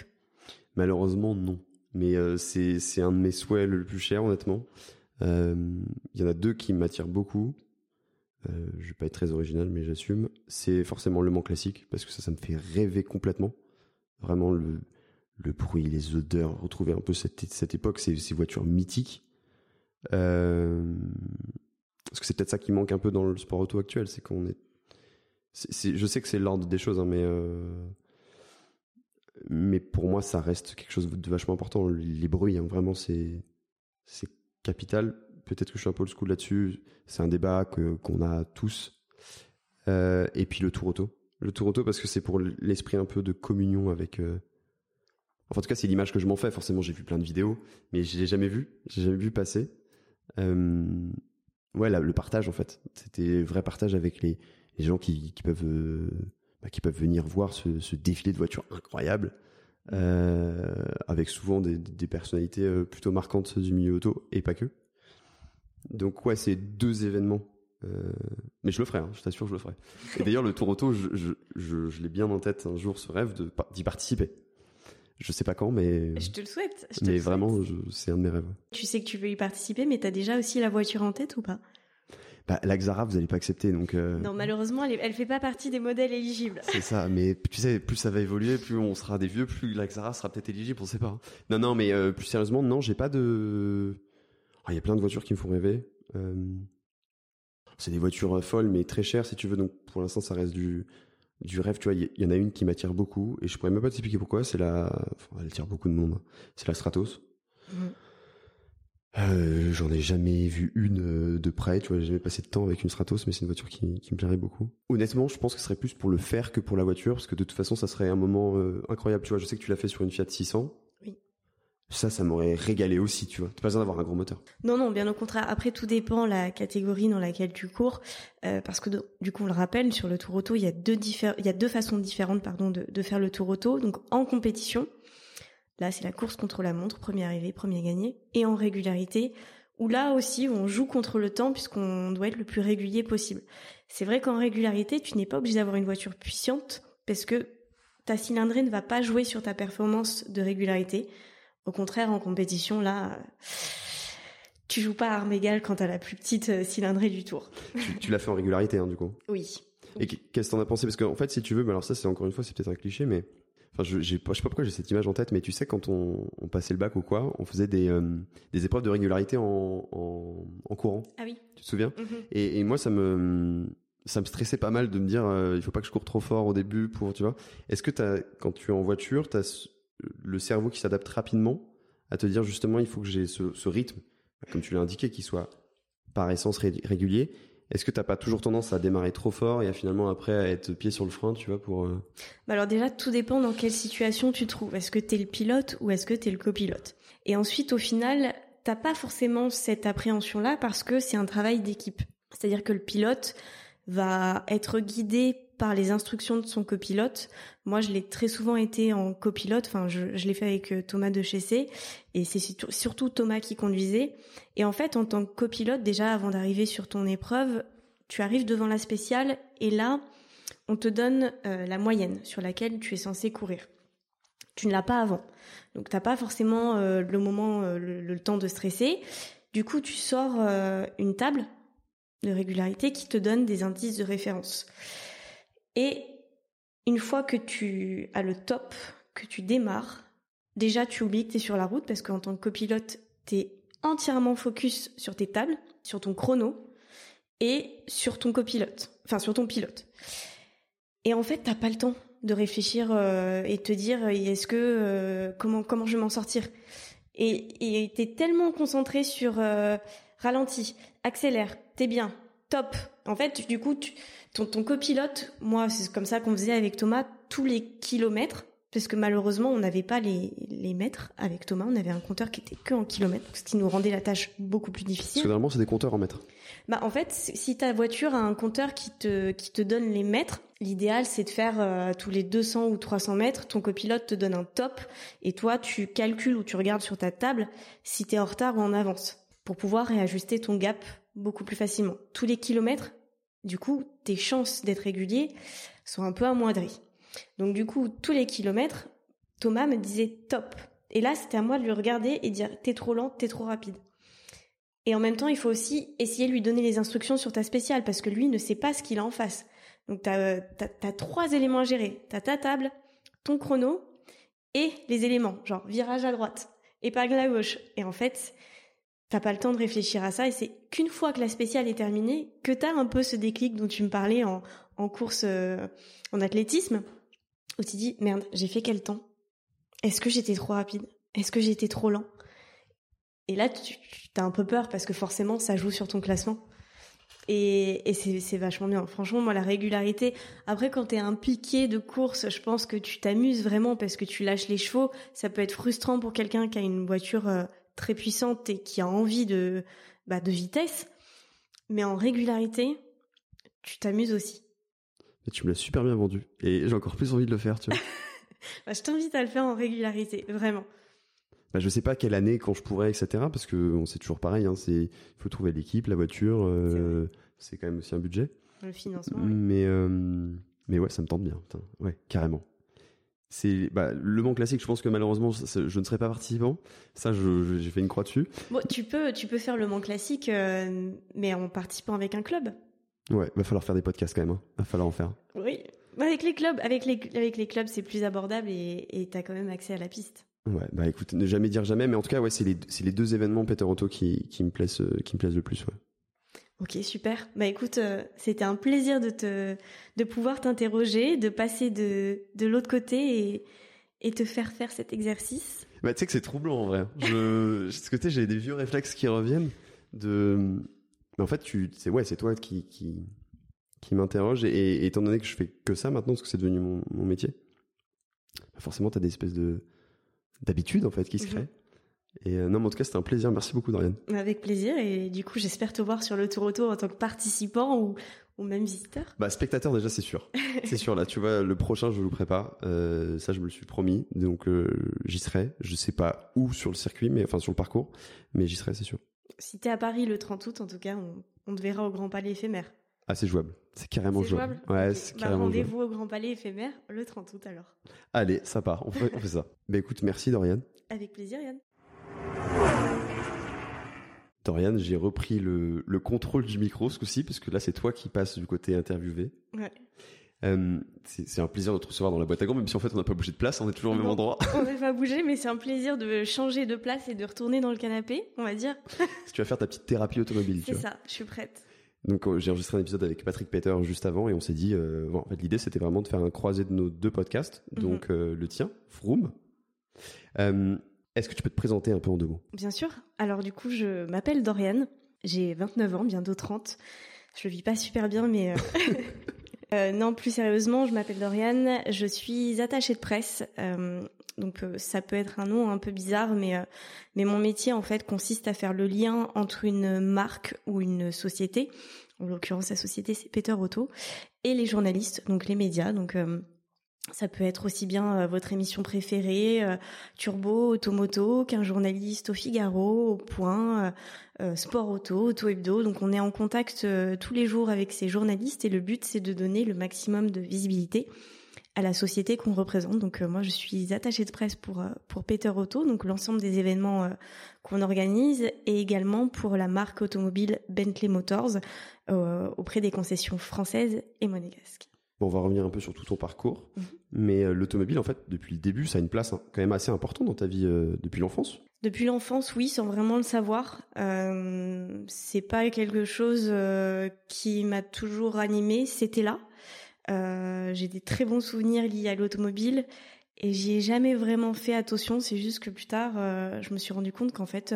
Malheureusement, non. Mais euh, c'est un de mes souhaits le plus cher, honnêtement. Euh, il y en a deux qui m'attirent beaucoup. Euh, je vais pas être très original, mais j'assume. C'est forcément le Mans classique parce que ça, ça me fait rêver complètement. Vraiment le le bruit, les odeurs, retrouver un peu cette cette époque, ces, ces voitures mythiques. Euh, parce que c'est peut-être ça qui manque un peu dans le sport auto actuel, c'est qu'on est, je sais que c'est l'ordre des choses, hein, mais euh, mais pour moi, ça reste quelque chose de vachement important. Les bruits, hein, vraiment, c'est c'est capital peut-être que je suis un peu le school là-dessus. C'est un débat que qu'on a tous. Euh, et puis le tour auto. Le tour auto parce que c'est pour l'esprit un peu de communion avec. Euh... Enfin, en tout cas, c'est l'image que je m'en fais. Forcément, j'ai vu plein de vidéos, mais je l'ai jamais vu. J'ai jamais vu passer. Euh... Ouais, le partage en fait. C'était vrai partage avec les, gens qui, peuvent euh, bah, qui peuvent venir voir ce, défilé de voitures incroyable. Euh, avec souvent des, personnalités euh, plutôt marquantes du milieu auto et pas que. Donc ouais, c'est deux événements. Mais je le ferai, hein, je t'assure, je le ferai. Et d'ailleurs, le Tour Auto, je, l'ai bien en tête un jour, ce rêve d'y participer. Je sais pas quand, mais. Je te le souhaite. Je mais vraiment, c'est un de mes rêves. Tu sais que tu veux y participer, mais t'as déjà aussi la voiture en tête ou pas? Bah, la Xara, vous n'allez pas accepter, donc. euh, Non, malheureusement, elle, elle fait pas partie des modèles éligibles. C'est ça, mais tu sais, plus ça va évoluer, plus on sera des vieux, plus la Xara sera peut-être éligible, on sait pas. Non, non, mais euh, plus sérieusement, non, j'ai pas de. Ah, Il y a plein de voitures qui me font rêver. Euh, C'est des voitures folles, mais très chères, si tu veux. Donc pour l'instant, ça reste du du rêve. Tu vois, il y- en a une qui m'attire beaucoup, et je pourrais même pas t'expliquer pourquoi. C'est la, enfin, elle attire beaucoup de monde. C'est la Stratos. Mhm. Euh, J'en ai jamais vu une euh, de près, tu vois, j'ai jamais passé de temps avec une Stratos, mais c'est une voiture qui, qui me plairait beaucoup. Honnêtement, je pense que ce serait plus pour le faire que pour la voiture, parce que de toute façon, ça serait un moment euh, incroyable. Tu vois, je sais que tu l'as fait sur une Fiat 600. Ça, ça m'aurait régalé aussi, tu vois. T'as pas besoin d'avoir un gros moteur. Non, non, bien au contraire. Après, tout dépend la catégorie dans laquelle tu cours, euh, parce que du coup, on le rappelle, sur le tour auto, il y a deux façons différentes, pardon, de faire le tour auto. Donc, en compétition, là, c'est la course contre la montre, premier arrivé, premier gagné, et en régularité, où là aussi, on joue contre le temps puisqu'on doit être le plus régulier possible. C'est vrai qu'en régularité, tu n'es pas obligé d'avoir une voiture puissante parce que ta cylindrée ne va pas jouer sur ta performance de régularité. Au contraire, en compétition, là, tu joues pas à armes égales quand t'as la plus petite euh, cylindrée du tour. tu tu l'as fait en régularité, hein, du coup. Oui. Et qu'est-ce que t'en as pensé? Parce qu'en fait, si tu veux, mais alors ça, c'est encore une fois, c'est peut-être un cliché, mais enfin, je, je sais pas pourquoi j'ai cette image en tête, mais tu sais, quand on, on passait le bac ou quoi, on faisait des, euh, des épreuves de régularité en, en, en courant. Ah oui. Tu te souviens? Mhm. et, et moi, ça me, ça me stressait pas mal de me dire, euh, il faut pas que je cours trop fort au début pour, tu vois. Est-ce que t'as, quand tu es en voiture, t'as le cerveau qui s'adapte rapidement à te dire justement, il faut que j'ai ce, rythme, comme tu l'as indiqué, qui soit par essence ré- régulier. Est-ce que t'as pas toujours tendance à démarrer trop fort et à finalement après à être pied sur le frein, tu vois, pour euh, Bah alors déjà, tout dépend dans quelle situation tu te trouves. Est-ce que t'es le pilote ou est-ce que t'es le copilote? Et ensuite, au final, t'as pas forcément cette appréhension-là parce que c'est un travail d'équipe. C'est-à-dire que le pilote va être guidé par les instructions de son copilote. Moi, je l'ai très souvent été en copilote. Enfin, je, l'ai fait avec euh, Thomas de Chessé, et c'est surtout- Thomas qui conduisait. Et en fait, en tant que copilote, déjà avant d'arriver sur ton épreuve, tu arrives devant la spéciale, et là, on te donne euh, la moyenne sur laquelle tu es censé courir. Tu ne l'as pas avant. Donc t'as pas forcément euh, le moment, le, temps de stresser. Du coup, tu sors une table de régularité qui te donne des indices de référence. Et une fois que tu as le top, que tu démarres, déjà tu oublies que tu es sur la route parce qu'en tant que copilote, tu es entièrement focus sur tes tables, sur ton chrono et sur ton copilote, enfin sur ton pilote. Et en fait, t'as pas le temps de réfléchir euh, et te dire euh, est-ce que euh, comment comment je vais m'en sortir? Et t'es tellement concentré sur ralenti, accélère, t'es bien, top. En fait, du coup, tu, ton ton copilote, moi c'est comme ça qu'on faisait avec Thomas tous les kilomètres. Parce que malheureusement, on n'avait pas les, les mètres avec Thomas, on avait un compteur qui était que en kilomètres, ce qui nous rendait la tâche beaucoup plus Parce difficile. que normalement, c'est des compteurs en mètres. Bah en fait, si ta voiture a un compteur qui te qui te donne les mètres, l'idéal c'est de faire euh, tous les 200 ou 300 mètres, ton copilote te donne un top et toi tu calcules ou tu regardes sur ta table si t'es en retard ou en avance pour pouvoir réajuster ton gap beaucoup plus facilement. Tous les kilomètres, du coup, tes chances d'être régulier sont un peu amoindries. Donc du coup, tous les kilomètres, Thomas me disait top. Et là, c'était à moi de lui regarder et dire t'es trop lent, t'es trop rapide. Et en même temps, il faut aussi essayer de lui donner les instructions sur ta spéciale parce que lui ne sait pas ce qu'il a en face. Donc tu as, trois éléments à gérer. Tu as ta table, ton chrono et les éléments, genre virage à droite, épingle à gauche. Et en fait, t'as pas le temps de réfléchir à ça et c'est qu'une fois que la spéciale est terminée que tu as un peu ce déclic dont tu me parlais en, en course euh, en athlétisme où tu dis merde, j'ai fait quel temps? Est-ce que j'étais trop rapide? Est-ce que j'étais trop lent? Et là, tu, tu as un peu peur parce que forcément, ça joue sur ton classement. Et, et c'est vachement bien. Franchement, moi, la régularité. Après, quand t'es un piqué de course, je pense que tu t'amuses vraiment parce que tu lâches les chevaux. Ça peut être frustrant pour quelqu'un qui a une voiture euh, très puissante et qui a envie de, bah, de vitesse. Mais en régularité, tu t'amuses aussi. Et tu me l'as super bien vendu. Et j'ai encore plus envie de le faire, tu vois. bah, je t'invite à le faire en régularité, vraiment. Bah, je sais pas quelle année, quand je pourrais, etc. Parce que on sait toujours pareil. Hein, c'est, il faut trouver l'équipe, la voiture. Euh, c'est quand même aussi un budget. Le financement. Oui. Mais, euh, mais ouais, ça me tente bien. Putain. Ouais, carrément. C'est bah, le Mans classique. Je pense que malheureusement, je ne serai pas participant. Ça, j'ai fait une croix dessus. Bon, tu peux, tu peux faire le Mans classique, euh, mais en participant avec un club. Ouais, va falloir faire des podcasts quand même. Hein. Va falloir en faire. Oui, avec les clubs, avec les, avec les clubs, c'est plus abordable et tu as quand même accès à la piste. Ouais, bah écoute, ne jamais dire jamais, mais en tout cas, ouais, c'est les, les deux événements Peter Otto qui, qui me plaisent, euh, qui me plaisent le plus, ouais. Ok, super. Bah écoute, euh, c'était un plaisir de te, de pouvoir t'interroger, de passer de, de l'autre côté et, et te faire faire cet exercice. Bah tu sais que c'est troublant en vrai. Je, ce côté, j'ai des vieux réflexes qui reviennent de, mais en fait, tu, c'est ouais, c'est toi qui, qui, qui m'interroge et, étant donné que je fais que ça maintenant parce que c'est devenu mon, mon métier, bah, forcément, t'as des espèces de d'habitudes en fait qui se mhm. créent. Et euh, non, mais en tout cas, c'était un plaisir. Merci beaucoup, Dorian. Avec plaisir. Et du coup, j'espère te voir sur le tour autour en tant que participant ou, ou même visiteur. Bah, spectateur, déjà, c'est sûr. c'est sûr. Là, tu vois, le prochain, je vous le prépare. Euh, ça, je me le suis promis. Donc, euh, j'y serai. Je sais pas où sur le circuit, mais enfin, sur le parcours. Mais j'y serai, c'est sûr. Si t'es à Paris le 30 août, en tout cas, on, on te verra au Grand Palais éphémère. Ah, c'est jouable. C'est carrément jouable. Ouais, c'est bah, carrément Rendez-vous au Grand Palais éphémère le 30 août alors. Allez, ça part. On fait, on fait ça. Bah écoute, merci Dorian. Avec plaisir Yann. Dorian, j'ai repris le, contrôle du micro ce coup-ci, parce que là, c'est toi qui passes du côté interviewé. Ouais. Euh, c'est un plaisir de te recevoir dans la boîte à gants, même si en fait on n'a pas bougé de place, on est toujours au même endroit. On n'a pas bougé, mais c'est un plaisir de changer de place et de retourner dans le canapé, on va dire. tu vas faire ta petite thérapie automobile. C'est ça, je suis prête. Donc euh, j'ai enregistré un épisode avec Patrick Peter juste avant et on s'est dit, euh, bon, en fait, l'idée c'était vraiment de faire un croisé de nos deux podcasts, mhm. donc le tien, Vroom. Est-ce que tu peux te présenter un peu en deux mots? Bien sûr. Alors du coup, je m'appelle Doriane. J'ai 29 ans, bientôt 30. Je le vis pas super bien, mais euh, euh, non, plus sérieusement, je m'appelle Doriane. Je suis attachée de presse. Euh, donc ça peut être un nom un peu bizarre, mais mais mon métier en fait consiste à faire le lien entre une marque ou une société. En l'occurrence, la société c'est Peter Auto et les journalistes, donc les médias. Donc ça peut être aussi bien euh, votre émission préférée, euh, Turbo, Automoto, qu'un journaliste au Figaro, au Point, euh, Sport Auto, Auto Hebdo. Donc on est en contact tous les jours avec ces journalistes et le but c'est de donner le maximum de visibilité à la société qu'on représente. Donc moi je suis attachée de presse pour pour Peter Auto, donc l'ensemble des événements qu'on organise et également pour la marque automobile Bentley Motors auprès des concessions françaises et monégasques. Bon, on va revenir un peu sur tout ton parcours, mhm. mais euh, l'automobile, en fait, depuis le début, ça a une place hein, quand même assez importante dans ta vie euh, depuis l'enfance. Depuis l'enfance, oui, sans vraiment le savoir. Euh, c'est pas quelque chose euh, qui m'a toujours animée. C'était là. J'ai des très bons souvenirs liés à l'automobile et j'y ai jamais vraiment fait attention. C'est juste que plus tard, je me suis rendu compte qu'en fait,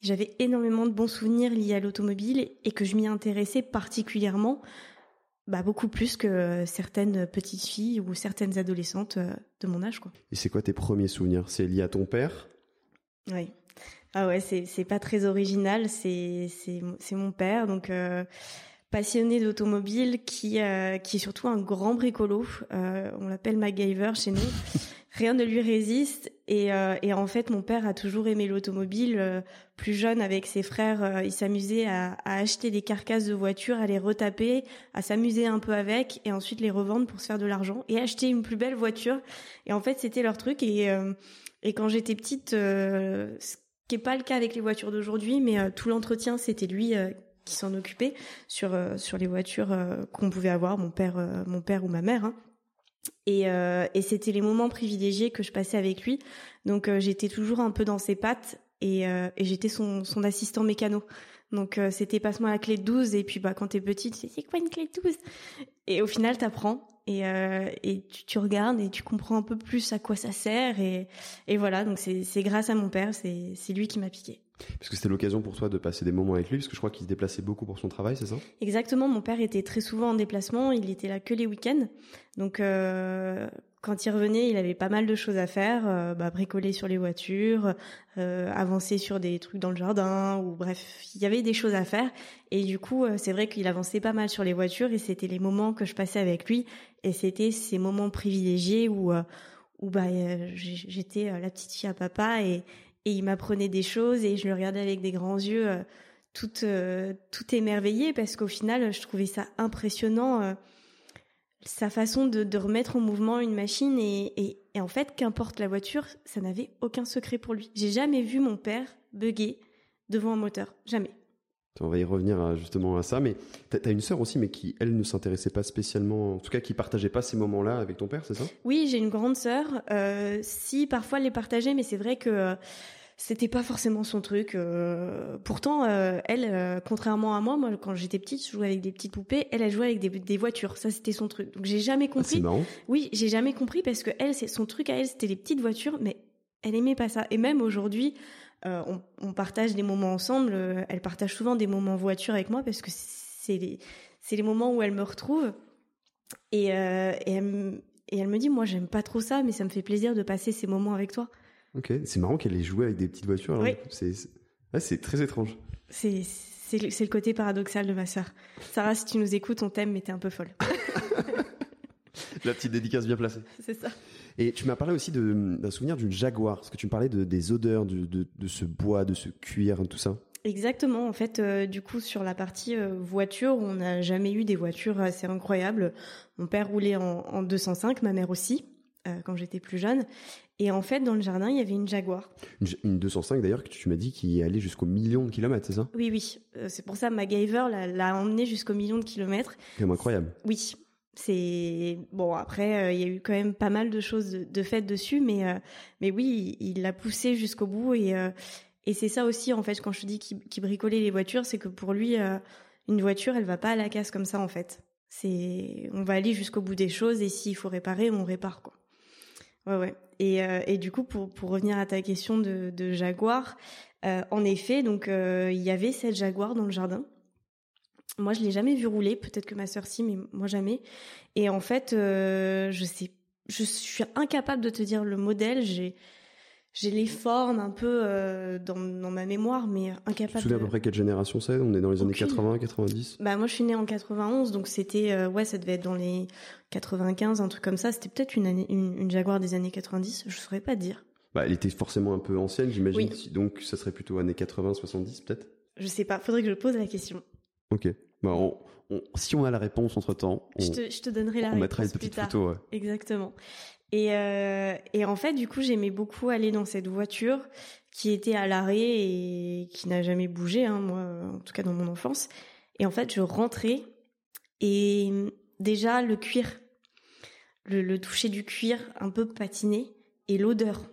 j'avais énormément de bons souvenirs liés à l'automobile et que je m'y intéressais particulièrement bah, beaucoup plus que certaines petites filles ou certaines adolescentes euh, de mon âge. Quoi. Et c'est quoi tes premiers souvenirs? C'est lié à ton père? Oui. Ah ouais, c'est, c'est pas très original, c'est, c'est, c'est mon père, donc euh, passionné d'automobile, qui, euh, qui est surtout un grand bricolo. on l'appelle MacGyver chez nous. rien ne lui résiste. Et, euh, et, en fait, mon père a toujours aimé l'automobile. Euh, plus jeune, avec ses frères, euh, il s'amusait à, à, acheter des carcasses de voitures, à les retaper, à s'amuser un peu avec, et ensuite les revendre pour se faire de l'argent et acheter une plus belle voiture. Et en fait, c'était leur truc. Et, et quand j'étais petite, ce qui est pas le cas avec les voitures d'aujourd'hui, mais tout l'entretien, c'était lui qui s'en occupait sur sur les voitures qu'on pouvait avoir, mon père, mon père ou ma mère. Hein. Et, euh, et c'était les moments privilégiés que je passais avec lui. Donc euh, j'étais toujours un peu dans ses pattes et, euh, et j'étais son, son assistant mécano. Donc euh, c'était passe-moi la clé de 12 et puis bah quand t'es petite, c'est quoi une clé de 12 Et au final t'apprends et, euh, et tu, tu, regardes et tu comprends un peu plus à quoi ça sert et, et voilà donc c'est grâce à mon père, c'est lui qui m'a piqué. Parce que c'était l'occasion pour toi de passer des moments avec lui, parce que je crois qu'il se déplaçait beaucoup pour son travail, c'est ça? Exactement, mon père était très souvent en déplacement, il était là que les week-ends. Donc euh, quand il revenait, il avait pas mal de choses à faire, euh, bah, bricoler sur les voitures, euh, avancer sur des trucs dans le jardin, ou bref, il y avait des choses à faire. Et du coup, c'est vrai qu'il avançait pas mal sur les voitures, et c'était les moments que je passais avec lui, et c'était ces moments privilégiés où où bah j'étais la petite fille à papa et et il m'apprenait des choses et je le regardais avec des grands yeux euh, tout euh, tout émerveillé parce qu'au final je trouvais ça impressionnant euh, sa façon de, remettre en mouvement une machine et, en fait, qu'importe la voiture, ça n'avait aucun secret pour lui. J'ai jamais vu mon père bugger devant un moteur, jamais. On va y revenir justement à ça, mais tu as une sœur aussi, mais qui, elle, ne s'intéressait pas spécialement, en tout cas qui partageait pas ces moments-là avec ton père, c'est ça? Oui, j'ai une grande sœur. Euh, si, parfois, elle les partageait, mais c'est vrai que euh, c'était pas forcément son truc. Euh, pourtant, elle, contrairement à moi, moi, quand j'étais petite, je jouais avec des petites poupées, elle, elle jouait avec des, voitures. Ça, c'était son truc. Donc, j'ai jamais ah, compris. c'est marrant. Oui, j'ai jamais compris parce que elle, son truc à elle, c'était les petites voitures, mais elle aimait pas ça. Et même aujourd'hui, euh, on, partage des moments ensemble. Euh, elle partage souvent des moments en voiture avec moi parce que c'est les, les moments où elle me retrouve. Et, euh, et, elle, me dit, moi, j'aime pas trop ça, mais ça me fait plaisir de passer ces moments avec toi. Ok, c'est marrant qu'elle ait joué avec des petites voitures. Oui. C'est très étrange. C'est le côté paradoxal de ma sœur. Sarah, si tu nous écoutes, on t'aime, mais t'es un peu folle. La petite dédicace bien placée. C'est ça. Et tu m'as parlé aussi d'un souvenir d'une jaguar, parce que tu me parlais de, des odeurs, de, de, ce bois, de ce cuir, tout ça. Exactement. En fait, euh, du coup, sur la partie euh, voiture, on n'a jamais eu des voitures assez incroyables. Mon père roulait en, 205, ma mère aussi, euh, quand j'étais plus jeune. Et en fait, dans le jardin, il y avait une Jaguar. Une, 205 d'ailleurs que tu m'as dit qui allait jusqu'au million de kilomètres, c'est ça? Oui, oui. c'est pour ça MacGyver l'a emmené jusqu'au million de kilomètres. C'est incroyable. Oui. C'est bon après euh, il y a eu quand même pas mal de choses de, faites dessus mais euh, mais oui il l'a poussé jusqu'au bout et euh, et c'est ça aussi en fait quand je dis qu'il bricolait les voitures c'est que pour lui une voiture elle va pas à la casse comme ça en fait. C'est on va aller jusqu'au bout des choses et s'il faut réparer on répare quoi. Ouais ouais. Et et du coup pour pour revenir à ta question de, de Jaguar en effet donc il y avait cette Jaguar dans le jardin moi, je l'ai jamais vu rouler. Peut-être que ma sœur si, mais moi jamais. Et en fait, euh, je sais, je suis incapable de te dire le modèle. J'ai, j'ai les formes un peu euh, dans, dans, ma mémoire, mais incapable. Tu te souviens à peu près quelle génération c'est? On est dans les années 80, 90 Bah moi, je suis née en 91, donc c'était euh, ouais, ça devait être dans les 95, un truc comme ça. C'était peut-être une, année, une, une Jaguar des années 90. Je saurais pas dire. Bah, elle était forcément un peu ancienne, j'imagine. Donc, ça serait plutôt années 80, 70, peut-être? Je sais pas. Faudrait que je pose la question. Ok. Bah, si on a la réponse entre temps, on, je, te, donnerai la on mettra une petite photo. Exactement. Et, euh, et en fait, du coup, j'aimais beaucoup aller dans cette voiture qui était à l'arrêt et qui n'a jamais bougé, hein, moi, en tout cas dans mon enfance. Et en fait, je rentrais et déjà le cuir, le, le toucher du cuir un peu patiné et l'odeur.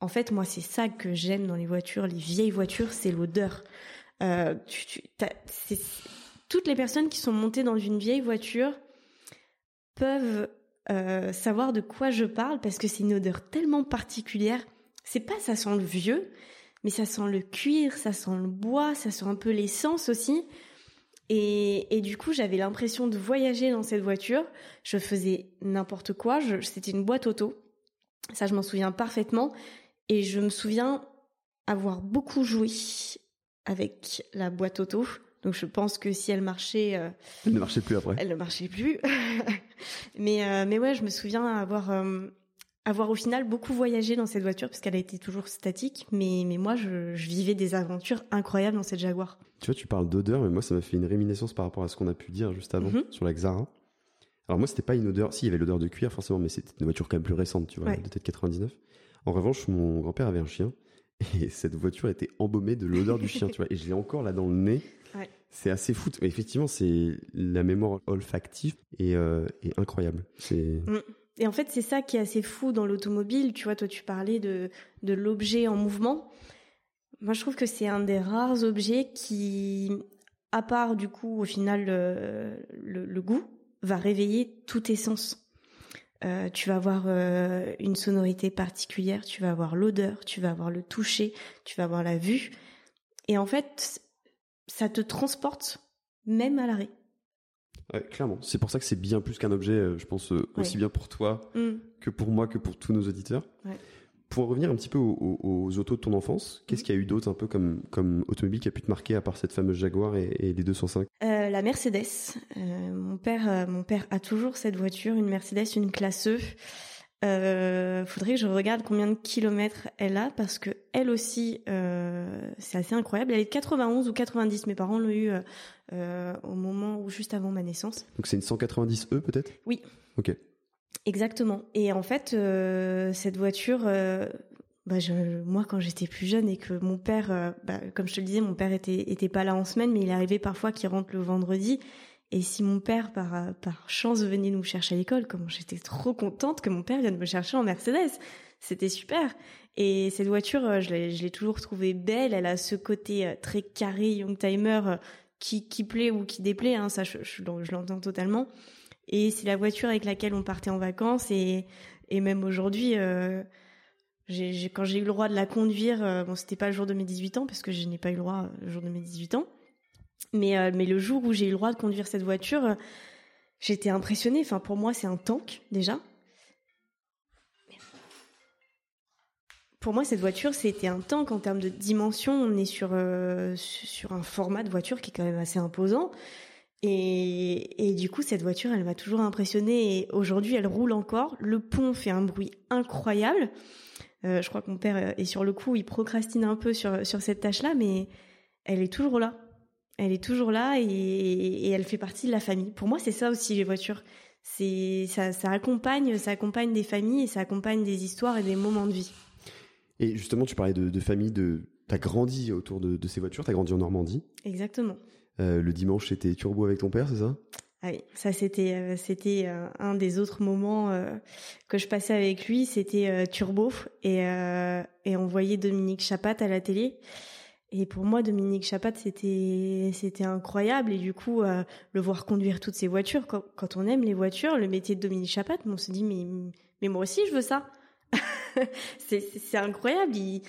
En fait, moi, c'est ça que j'aime dans les voitures, les vieilles voitures, c'est l'odeur. Euh, toutes les personnes qui sont montées dans une vieille voiture peuvent euh, savoir de quoi je parle parce que c'est une odeur tellement particulière. C'est pas ça sent le vieux, mais ça sent le cuir, ça sent le bois, ça sent un peu l'essence aussi. Et, du coup, j'avais l'impression de voyager dans cette voiture. Je faisais n'importe quoi. C'était une boîte auto. Ça, je m'en souviens parfaitement. Et je me souviens avoir beaucoup joué avec la boîte auto. Donc je pense que si elle marchait, euh, elle ne marchait plus après. Elle ne marchait plus. mais euh, mais ouais, je me souviens avoir euh, avoir au final beaucoup voyagé dans cette voiture parce qu'elle a été toujours statique. Mais mais moi, je, je, vivais des aventures incroyables dans cette Jaguar. Tu vois, tu parles d'odeur, mais moi, ça m'a fait une réminiscence par rapport à ce qu'on a pu dire juste avant mhm. sur la Xara. Alors moi, c'était pas une odeur. Si, il y avait l'odeur de cuir forcément, mais c'était une voiture quand même plus récente, tu vois, de peut-être 99. En revanche, mon grand-père avait un chien et cette voiture était embaumée de l'odeur du chien, tu vois. Et je l'ai encore là dans le nez. C'est assez fou. Effectivement, c'est la mémoire olfactive et, euh, incroyable. Mm. Et en fait, c'est ça qui est assez fou dans l'automobile. Tu vois, toi, tu parlais de, de l'objet en mouvement. Moi, je trouve que c'est un des rares objets qui, à part du coup, au final, le, goût, va réveiller tous tes sens. Euh, tu vas avoir euh, une sonorité particulière, tu vas avoir l'odeur, tu vas avoir le toucher, tu vas avoir la vue. Et en fait, ça te transporte même à l'arrêt. clairement. C'est pour ça que c'est bien plus qu'un objet, euh, je pense, euh, aussi bien pour toi mm. que pour moi, que pour tous nos auditeurs. Pour revenir un petit peu aux, autos de ton enfance, qu'est-ce qu'il y a eu d'autre un peu comme, comme automobile qui a pu te marquer à part cette fameuse Jaguar et, les 205 euh, La Mercedes. mon, père, mon père a toujours cette voiture, une Mercedes, une classe E. Euh, faudrait que je regarde combien de kilomètres elle a parce que elle aussi, euh, c'est assez incroyable. Elle est de 91 ou 90. Mes parents l'ont eu euh, au moment où juste avant ma naissance. Donc c'est une 190E peut-être? Oui. Ok. Exactement. Et en fait, euh, cette voiture, euh, bah moi, quand j'étais plus jeune et que mon père, euh, bah, comme je te le disais, mon père était, pas là en semaine, mais il arrivait parfois qu'il rentre le vendredi. Et si mon père, par, par chance, venait nous chercher à l'école, comment j'étais trop contente que mon père vienne me chercher en Mercedes. C'était super. Et cette voiture, je l'ai, je l'ai toujours trouvée belle. Elle a ce côté très carré, Youngtimer, qui, qui plaît ou qui déplaît. Hein, ça, je, je, l'entends totalement. Et c'est la voiture avec laquelle on partait en vacances et, et même aujourd'hui, euh, quand j'ai eu le droit de la conduire, euh, bon, c'était pas le jour de mes 18 ans parce que je n'ai pas eu le droit le jour de mes 18 ans, mais, euh, mais le jour où j'ai eu le droit de conduire cette voiture, euh, j'étais impressionnée. Enfin, pour moi, c'est un tank déjà. Pour moi, cette voiture, c'était un tank en termes de dimension. On est sur, euh, sur un format de voiture qui est quand même assez imposant. Et, et, du coup, cette voiture, elle m'a toujours impressionnée. Et aujourd'hui, elle roule encore. Le pont fait un bruit incroyable. Euh, je crois que mon père est sur le coup. Il procrastine un peu sur, sur cette tâche-là, mais elle est toujours là. Elle est toujours là et, et, elle fait partie de la famille. Pour moi, c'est ça aussi les voitures. C'est ça, ça accompagne, ça accompagne des familles et ça accompagne des histoires et des moments de vie. Et justement, tu parlais de, de famille. De, t'as grandi autour de, de ces voitures. T'as grandi en Normandie. Exactement. Euh, le dimanche, c'était turbo avec ton père, c'est ça? Ah oui, ça c'était euh, c'était euh, un des autres moments euh, que je passais avec lui, c'était turbo et on voyait Dominique Chapat à la télé. Et pour moi, Dominique Chapat, c'était c'était incroyable. Et du coup, le voir conduire toutes ces voitures, quand, on aime les voitures, le métier de Dominique Chapat, on se dit mais mais moi aussi je veux ça. c'est incroyable. Il,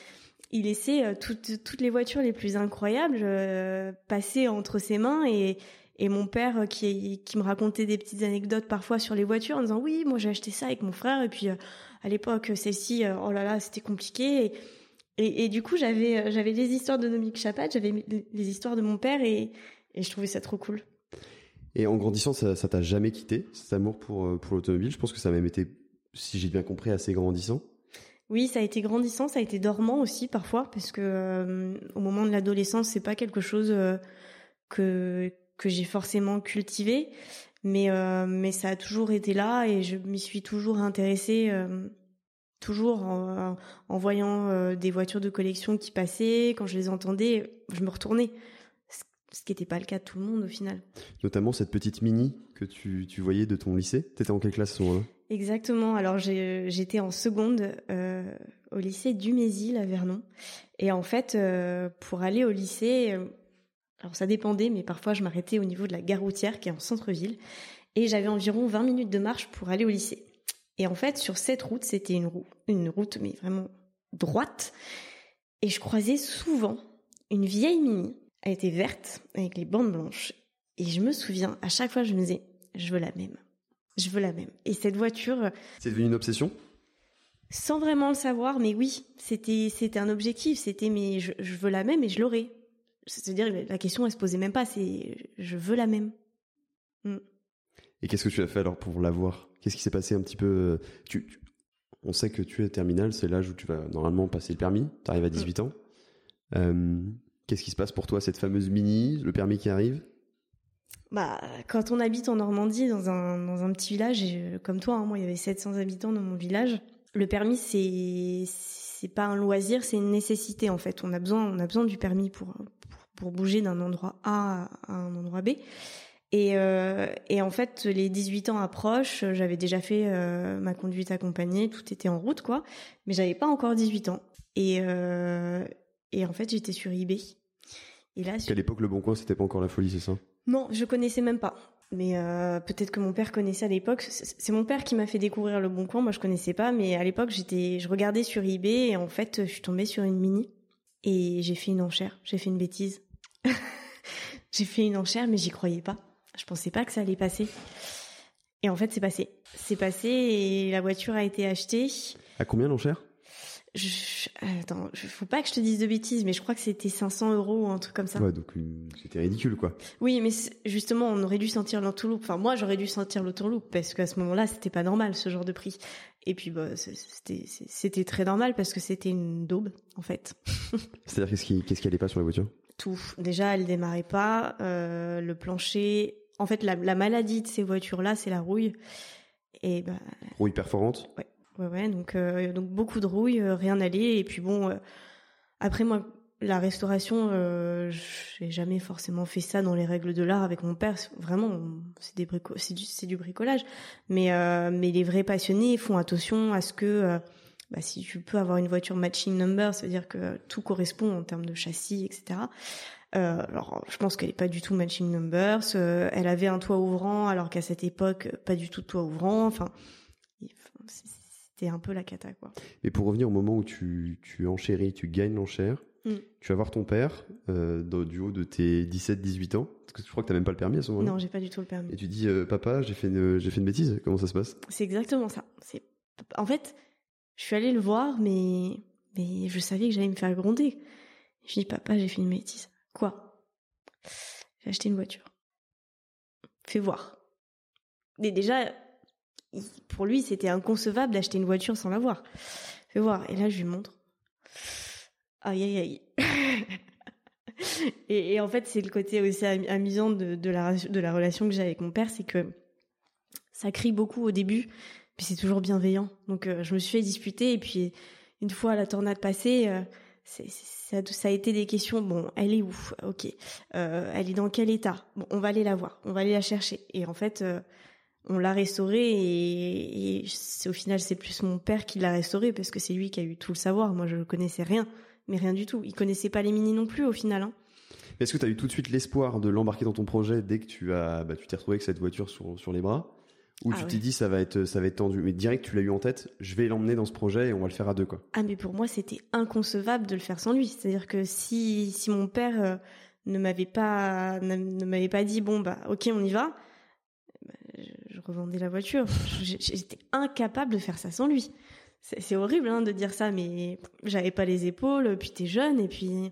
il laissait toutes, toutes les voitures les plus incroyables passer entre ses mains et, et mon père euh, qui, qui me racontait des petites anecdotes parfois sur les voitures en disant oui moi j'ai acheté ça avec mon frère et puis à l'époque celle-ci oh là là c'était compliqué. Et, et, et, du coup j'avais j'avais les histoires de Dominique Chapat j'avais les histoires de mon père et, et je trouvais ça trop cool. Et en grandissant ça ça t'a jamais quitté cet amour pour pour l'automobile? Je pense que ça a même été si j'ai bien compris assez grandissant. Oui, ça a été grandissant, ça a été dormant aussi parfois parce que euh, au moment de l'adolescence, c'est pas quelque chose euh, que que j'ai forcément cultivé, mais euh, mais ça a toujours été là et je m'y suis toujours intéressée euh, toujours en, en voyant euh, des voitures de collection qui passaient, quand je les entendais, je me retournais ce qui n'était pas le cas de tout le monde au final. Notamment cette petite mini que tu, tu voyais de ton lycée. T'étais en quelle classe ce moment-là? Exactement. Alors j'étais en seconde au lycée du Mésil à Vernon. Et en fait, pour aller au lycée, alors ça dépendait, mais parfois je m'arrêtais au niveau de la gare routière qui est en centre-ville. Et j'avais environ 20 minutes de marche pour aller au lycée. Et en fait, sur cette route, c'était une, route, une route, mais vraiment droite. Et je croisais souvent une vieille mini. Elle était verte, avec les bandes blanches. Et je me souviens, à chaque fois, je me disais, je veux la même. Je veux la même. Et cette voiture. C'est devenu une obsession? Sans vraiment le savoir, mais oui, c'était c'était un objectif. C'était mais je, je, veux la même et je l'aurai. C'est-à-dire la question elle se posait même pas. C'est je veux la même. Mm. Et qu'est-ce que tu as fait alors pour l'avoir? Qu'est-ce qui s'est passé un petit peu euh, tu, tu, On sait que tu es terminal, c'est l'âge où tu vas normalement passer le permis. Tu arrives à 18 mm. ans. Euh, qu'est-ce qui se passe pour toi cette fameuse mini, le permis qui arrive? Bah, quand on habite en Normandie, dans un, dans un petit village, et, comme toi, hein, moi, il y avait 700 habitants dans mon village, le permis, c'est, c'est pas un loisir, c'est une nécessité, en fait. On a besoin, on a besoin du permis pour, pour bouger d'un endroit A à un endroit B. Et, euh, et en fait, les 18 ans approchent, j'avais déjà fait euh, ma conduite accompagnée, tout était en route, quoi. Mais j'avais pas encore 18 ans. Et, euh, et en fait, j'étais sur eBay. Et là, qu'à l'époque, le Bon Coin, c'était pas encore la folie, c'est ça? Non, je connaissais même pas. Mais peut-être que mon père connaissait à l'époque. C'est mon père qui m'a fait découvrir le Bon Coin. Moi, je connaissais pas, mais à l'époque, j'étais, je regardais sur eBay et en fait, je suis tombée sur une mini et j'ai fait une enchère. J'ai fait une bêtise. j'ai fait une enchère, mais j'y croyais pas. Je pensais pas que ça allait passer. Et en fait, c'est passé. C'est passé et la voiture a été achetée. À combien l'enchère? Je, attends, faut pas que je te dise de bêtises, mais je crois que c'était 500 euros ou un truc comme ça. Ouais, donc c'était ridicule, quoi. Oui, mais justement, on aurait dû sentir l'entourloupe. Enfin, moi, j'aurais dû sentir l'entourloupe parce qu'à ce moment-là, c'était pas normal ce genre de prix. Et puis, bah, c'était c'était très normal parce que c'était une daube, en fait. C'est-à-dire qu'est-ce qui qu'est-ce qui allait pas sur la voiture? Tout. Déjà, elle démarrait pas. Euh, le plancher. En fait, la, la maladie de ces voitures-là, c'est la rouille. Et bah, rouille perforante? Ouais, ouais, ouais. Donc, donc beaucoup de rouille, rien n'allait. Et puis bon, après moi, la restauration, euh, j'ai jamais forcément fait ça dans les règles de l'art avec mon père. Vraiment, c'est du, bricolage. Mais euh, mais les vrais passionnés font attention à ce que euh, bah, si tu peux avoir une voiture matching number, c'est-à-dire que tout correspond en termes de châssis, etc. Euh, alors, je pense qu'elle est pas du tout matching numbers. Elle avait un toit ouvrant, alors qu'à cette époque, pas du tout de toit ouvrant. Enfin, c'était un peu la cata, quoi. Et pour revenir au moment où tu tu enchéris, tu gagnes l'enchère Mm. Tu vas voir ton père euh, du haut de tes 17-18 ans. Parce que je crois que tu n'as même pas le permis à ce moment-là. Non, j'ai pas du tout le permis. Et tu dis, euh, papa, j'ai fait, une, j'ai fait une bêtise. Comment ça se passe? C'est exactement ça. C'est... En fait, je suis allée le voir, mais, mais je savais que j'allais me faire gronder. Je dis, papa, j'ai fait une bêtise. Quoi? J'ai acheté une voiture. Fais voir. Mais déjà, pour lui, c'était inconcevable d'acheter une voiture sans l'avoir. Fais voir. Et là, je lui montre. Aïe, aïe, aïe. et, en fait, c'est le côté aussi amusant de, la, relation que j'ai avec mon père, c'est que ça crie beaucoup au début, puis c'est toujours bienveillant. Donc, euh, je me suis fait disputer, et puis une fois la tornade passée, euh, ça, a été des questions. Bon, elle est où? Ok. Euh, elle est dans quel état? Bon, on va aller la voir, on va aller la chercher. Et en fait, on l'a restaurée, et, et au final, c'est plus mon père qui l'a restaurée parce que c'est lui qui a eu tout le savoir. Moi, je ne connaissais rien mais rien du tout. Il connaissait pas les mini non plus au final. Hein. Est-ce que tu as eu tout de suite l'espoir de l'embarquer dans ton projet dès que tu as, bah, tu t'es retrouvé avec cette voiture sur, sur les bras? Ou ah tu t'es dit ça va être ça va être tendu? Mais direct tu l'as eu en tête je vais l'emmener dans ce projet et on va le faire à deux quoi ah mais pour moi c'était inconcevable de le faire sans lui c'est à dire que si si mon père euh, ne m'avait pas ne m'avait pas dit bon bah ok on y va bah, je revendais la voiture j'étais incapable de faire ça sans lui c'est horrible hein, de dire ça, mais j'avais pas les épaules, puis t'es jeune, et puis,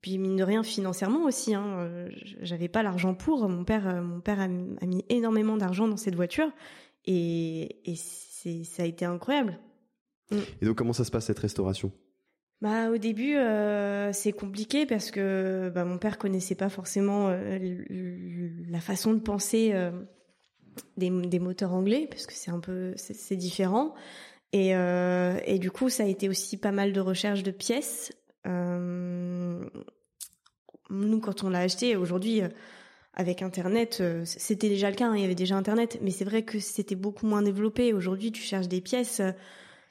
puis mine de rien financièrement aussi, hein, euh, j'avais pas l'argent pour. Mon père, euh, mon père a, mis énormément d'argent dans cette voiture, et, et ça a été incroyable. Mm. Et donc comment ça se passe cette restauration? Bah au début euh, c'est compliqué parce que bah, mon père connaissait pas forcément la façon de penser des, des, moteurs anglais parce que c'est un peu c'est différent. Et, euh, et du coup, ça a été aussi pas mal de recherches de pièces. Euh, nous, quand on l'a acheté, aujourd'hui, euh, avec Internet, euh, c'était déjà le cas, hein, il y avait déjà Internet, mais c'est vrai que c'était beaucoup moins développé. Aujourd'hui, tu cherches des pièces,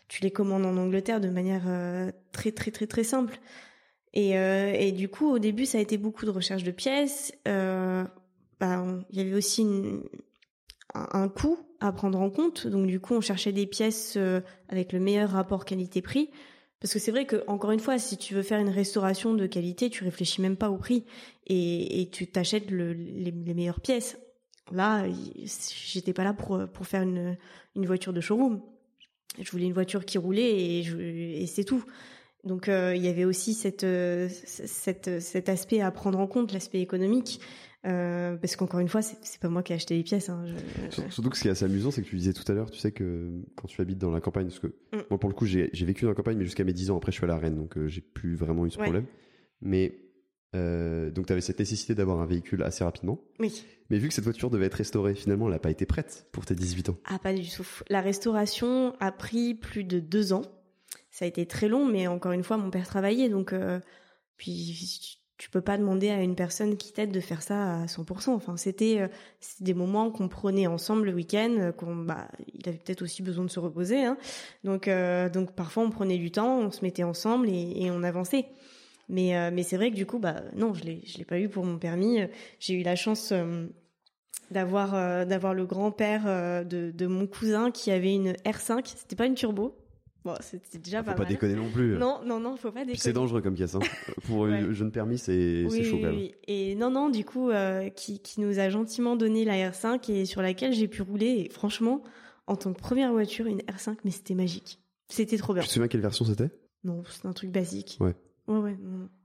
tu les commandes en Angleterre de manière très très très très simple. Et, et du coup, au début, ça a été beaucoup de recherches de pièces. Bah, il y avait aussi une, un coût à prendre en compte. Donc du coup, on cherchait des pièces euh, avec le meilleur rapport qualité-prix. Parce que c'est vrai que encore une fois, si tu veux faire une restauration de qualité, tu réfléchis même pas au prix et, et tu t'achètes le, les, meilleures pièces. Là, j'étais pas là pour pour faire une une voiture de showroom. Je voulais une voiture qui roulait et, et c'est tout. Donc euh, il y avait aussi cette, euh, cette, cet aspect à prendre en compte, l'aspect économique. Euh, parce qu'encore une fois, c'est pas moi qui ai acheté les pièces. Hein, Surtout que ce qui est assez amusant, c'est que tu disais tout à l'heure, tu sais que quand tu habites dans la campagne, parce que mm. moi pour le coup j'ai vécu dans la campagne, mais jusqu'à mes 10 ans, après je suis à la Rennes, donc euh, j'ai plus vraiment eu ce problème. Mais euh, donc tu avais cette nécessité d'avoir un véhicule assez rapidement. Oui. Mais vu que cette voiture devait être restaurée, finalement elle n'a pas été prête pour tes 18 ans. Ah pas du tout. La restauration a pris plus de deux ans. Ça a été très long, mais encore une fois mon père travaillait, donc puis tu peux pas demander à une personne qui t'aide de faire ça à 100%. Enfin, c'était euh, des moments qu'on prenait ensemble le week-end, euh, qu'on bah, il avait peut-être aussi besoin de se reposer. Hein. Donc, euh, donc parfois on prenait du temps, on se mettait ensemble et, on avançait. Mais, mais c'est vrai que du coup, bah non, je l'ai, je l'ai pas eu pour mon permis. J'ai eu la chance d'avoir d'avoir le grand-père de, de mon cousin qui avait une R5. C'était pas une turbo, Bon, c'était déjà pas faut pas déconner non plus. Non, non, non, faut pas déconner. C'est dangereux comme caisse. Hein. Pour un jeune permis, c'est oui, chaud quand même. Et non, non, du coup, euh, qui, qui nous a gentiment donné la R5 et sur laquelle j'ai pu rouler. Et franchement, en tant que première voiture, une R5, mais c'était magique. C'était trop bien. Tu te souviens quelle version c'était? Non, c'était un truc basique. Ouais. Ouais, ouais,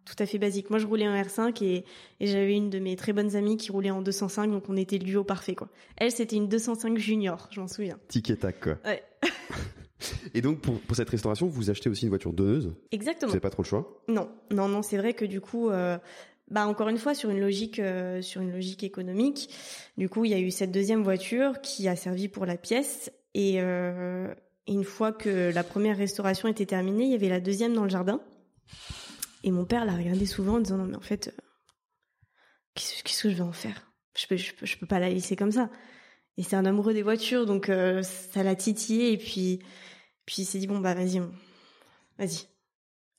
tout à fait basique. Moi, je roulais en R5 et, et j'avais une de mes très bonnes amies qui roulait en 205, donc on était le duo parfait, quoi. Elle, c'était une 205 junior, je m'en souviens. Tic et tac, quoi. Ouais. Et donc, pour, pour, cette restauration, vous achetez aussi une voiture donneuse? Exactement. Vous n'avez pas trop le choix? Non, non, non. C'est vrai que du coup, euh, bah encore une fois sur une logique, euh, sur une logique économique. Du coup, il y a eu cette deuxième voiture qui a servi pour la pièce. Et, euh, une fois que la première restauration était terminée, il y avait la deuxième dans le jardin. Et mon père l'a regardé souvent en disant non mais en fait, qu'est-ce que je vais en faire? Je peux, je peux, je peux pas la laisser comme ça. Et c'est un amoureux des voitures, donc euh, ça l'a titillé. Et puis, puis il s'est dit bon bah vas-y, vas-y,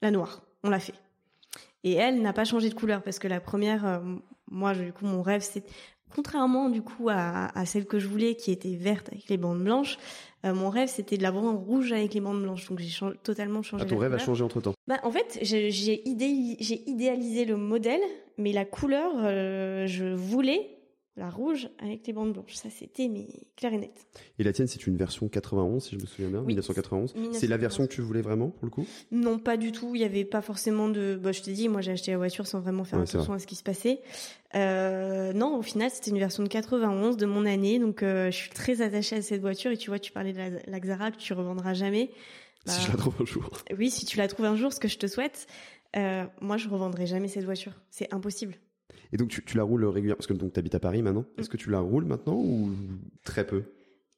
la noire, on l'a fait. Et elle n'a pas changé de couleur parce que la première, euh, moi du coup mon rêve c'est contrairement du coup à, à, celle que je voulais qui était verte avec les bandes blanches, euh, mon rêve c'était de l'avoir en rouge avec les bandes blanches. Donc j'ai totalement changé. Ah, ton rêve a changé entre temps. Bah en fait j'ai idé idéalisé le modèle, mais la couleur euh, je voulais la rouge avec les bandes blanches. Ça, c'était mais clair et net. Et la tienne, c'est une version 91, si je me souviens bien, 1991. C'est la version que tu voulais vraiment, pour le coup? Non, pas du tout. Il n'y avait pas forcément de... Bah, je t'ai dit, moi, j'ai acheté la voiture sans vraiment faire attention à ce qui se passait. Euh, non, au final, c'était une version de 91 de mon année. Donc, euh, je suis très attachée à cette voiture. Et tu vois, tu parlais de la, la Xara que tu revendras jamais. si je la trouve un jour. Oui, si tu la trouves un jour, ce que je te souhaite. Euh, moi, je revendrai jamais cette voiture. C'est impossible. Et donc tu, la roules régulièrement parce que donc habites à Paris maintenant. Est-ce que tu la roules maintenant ou très peu?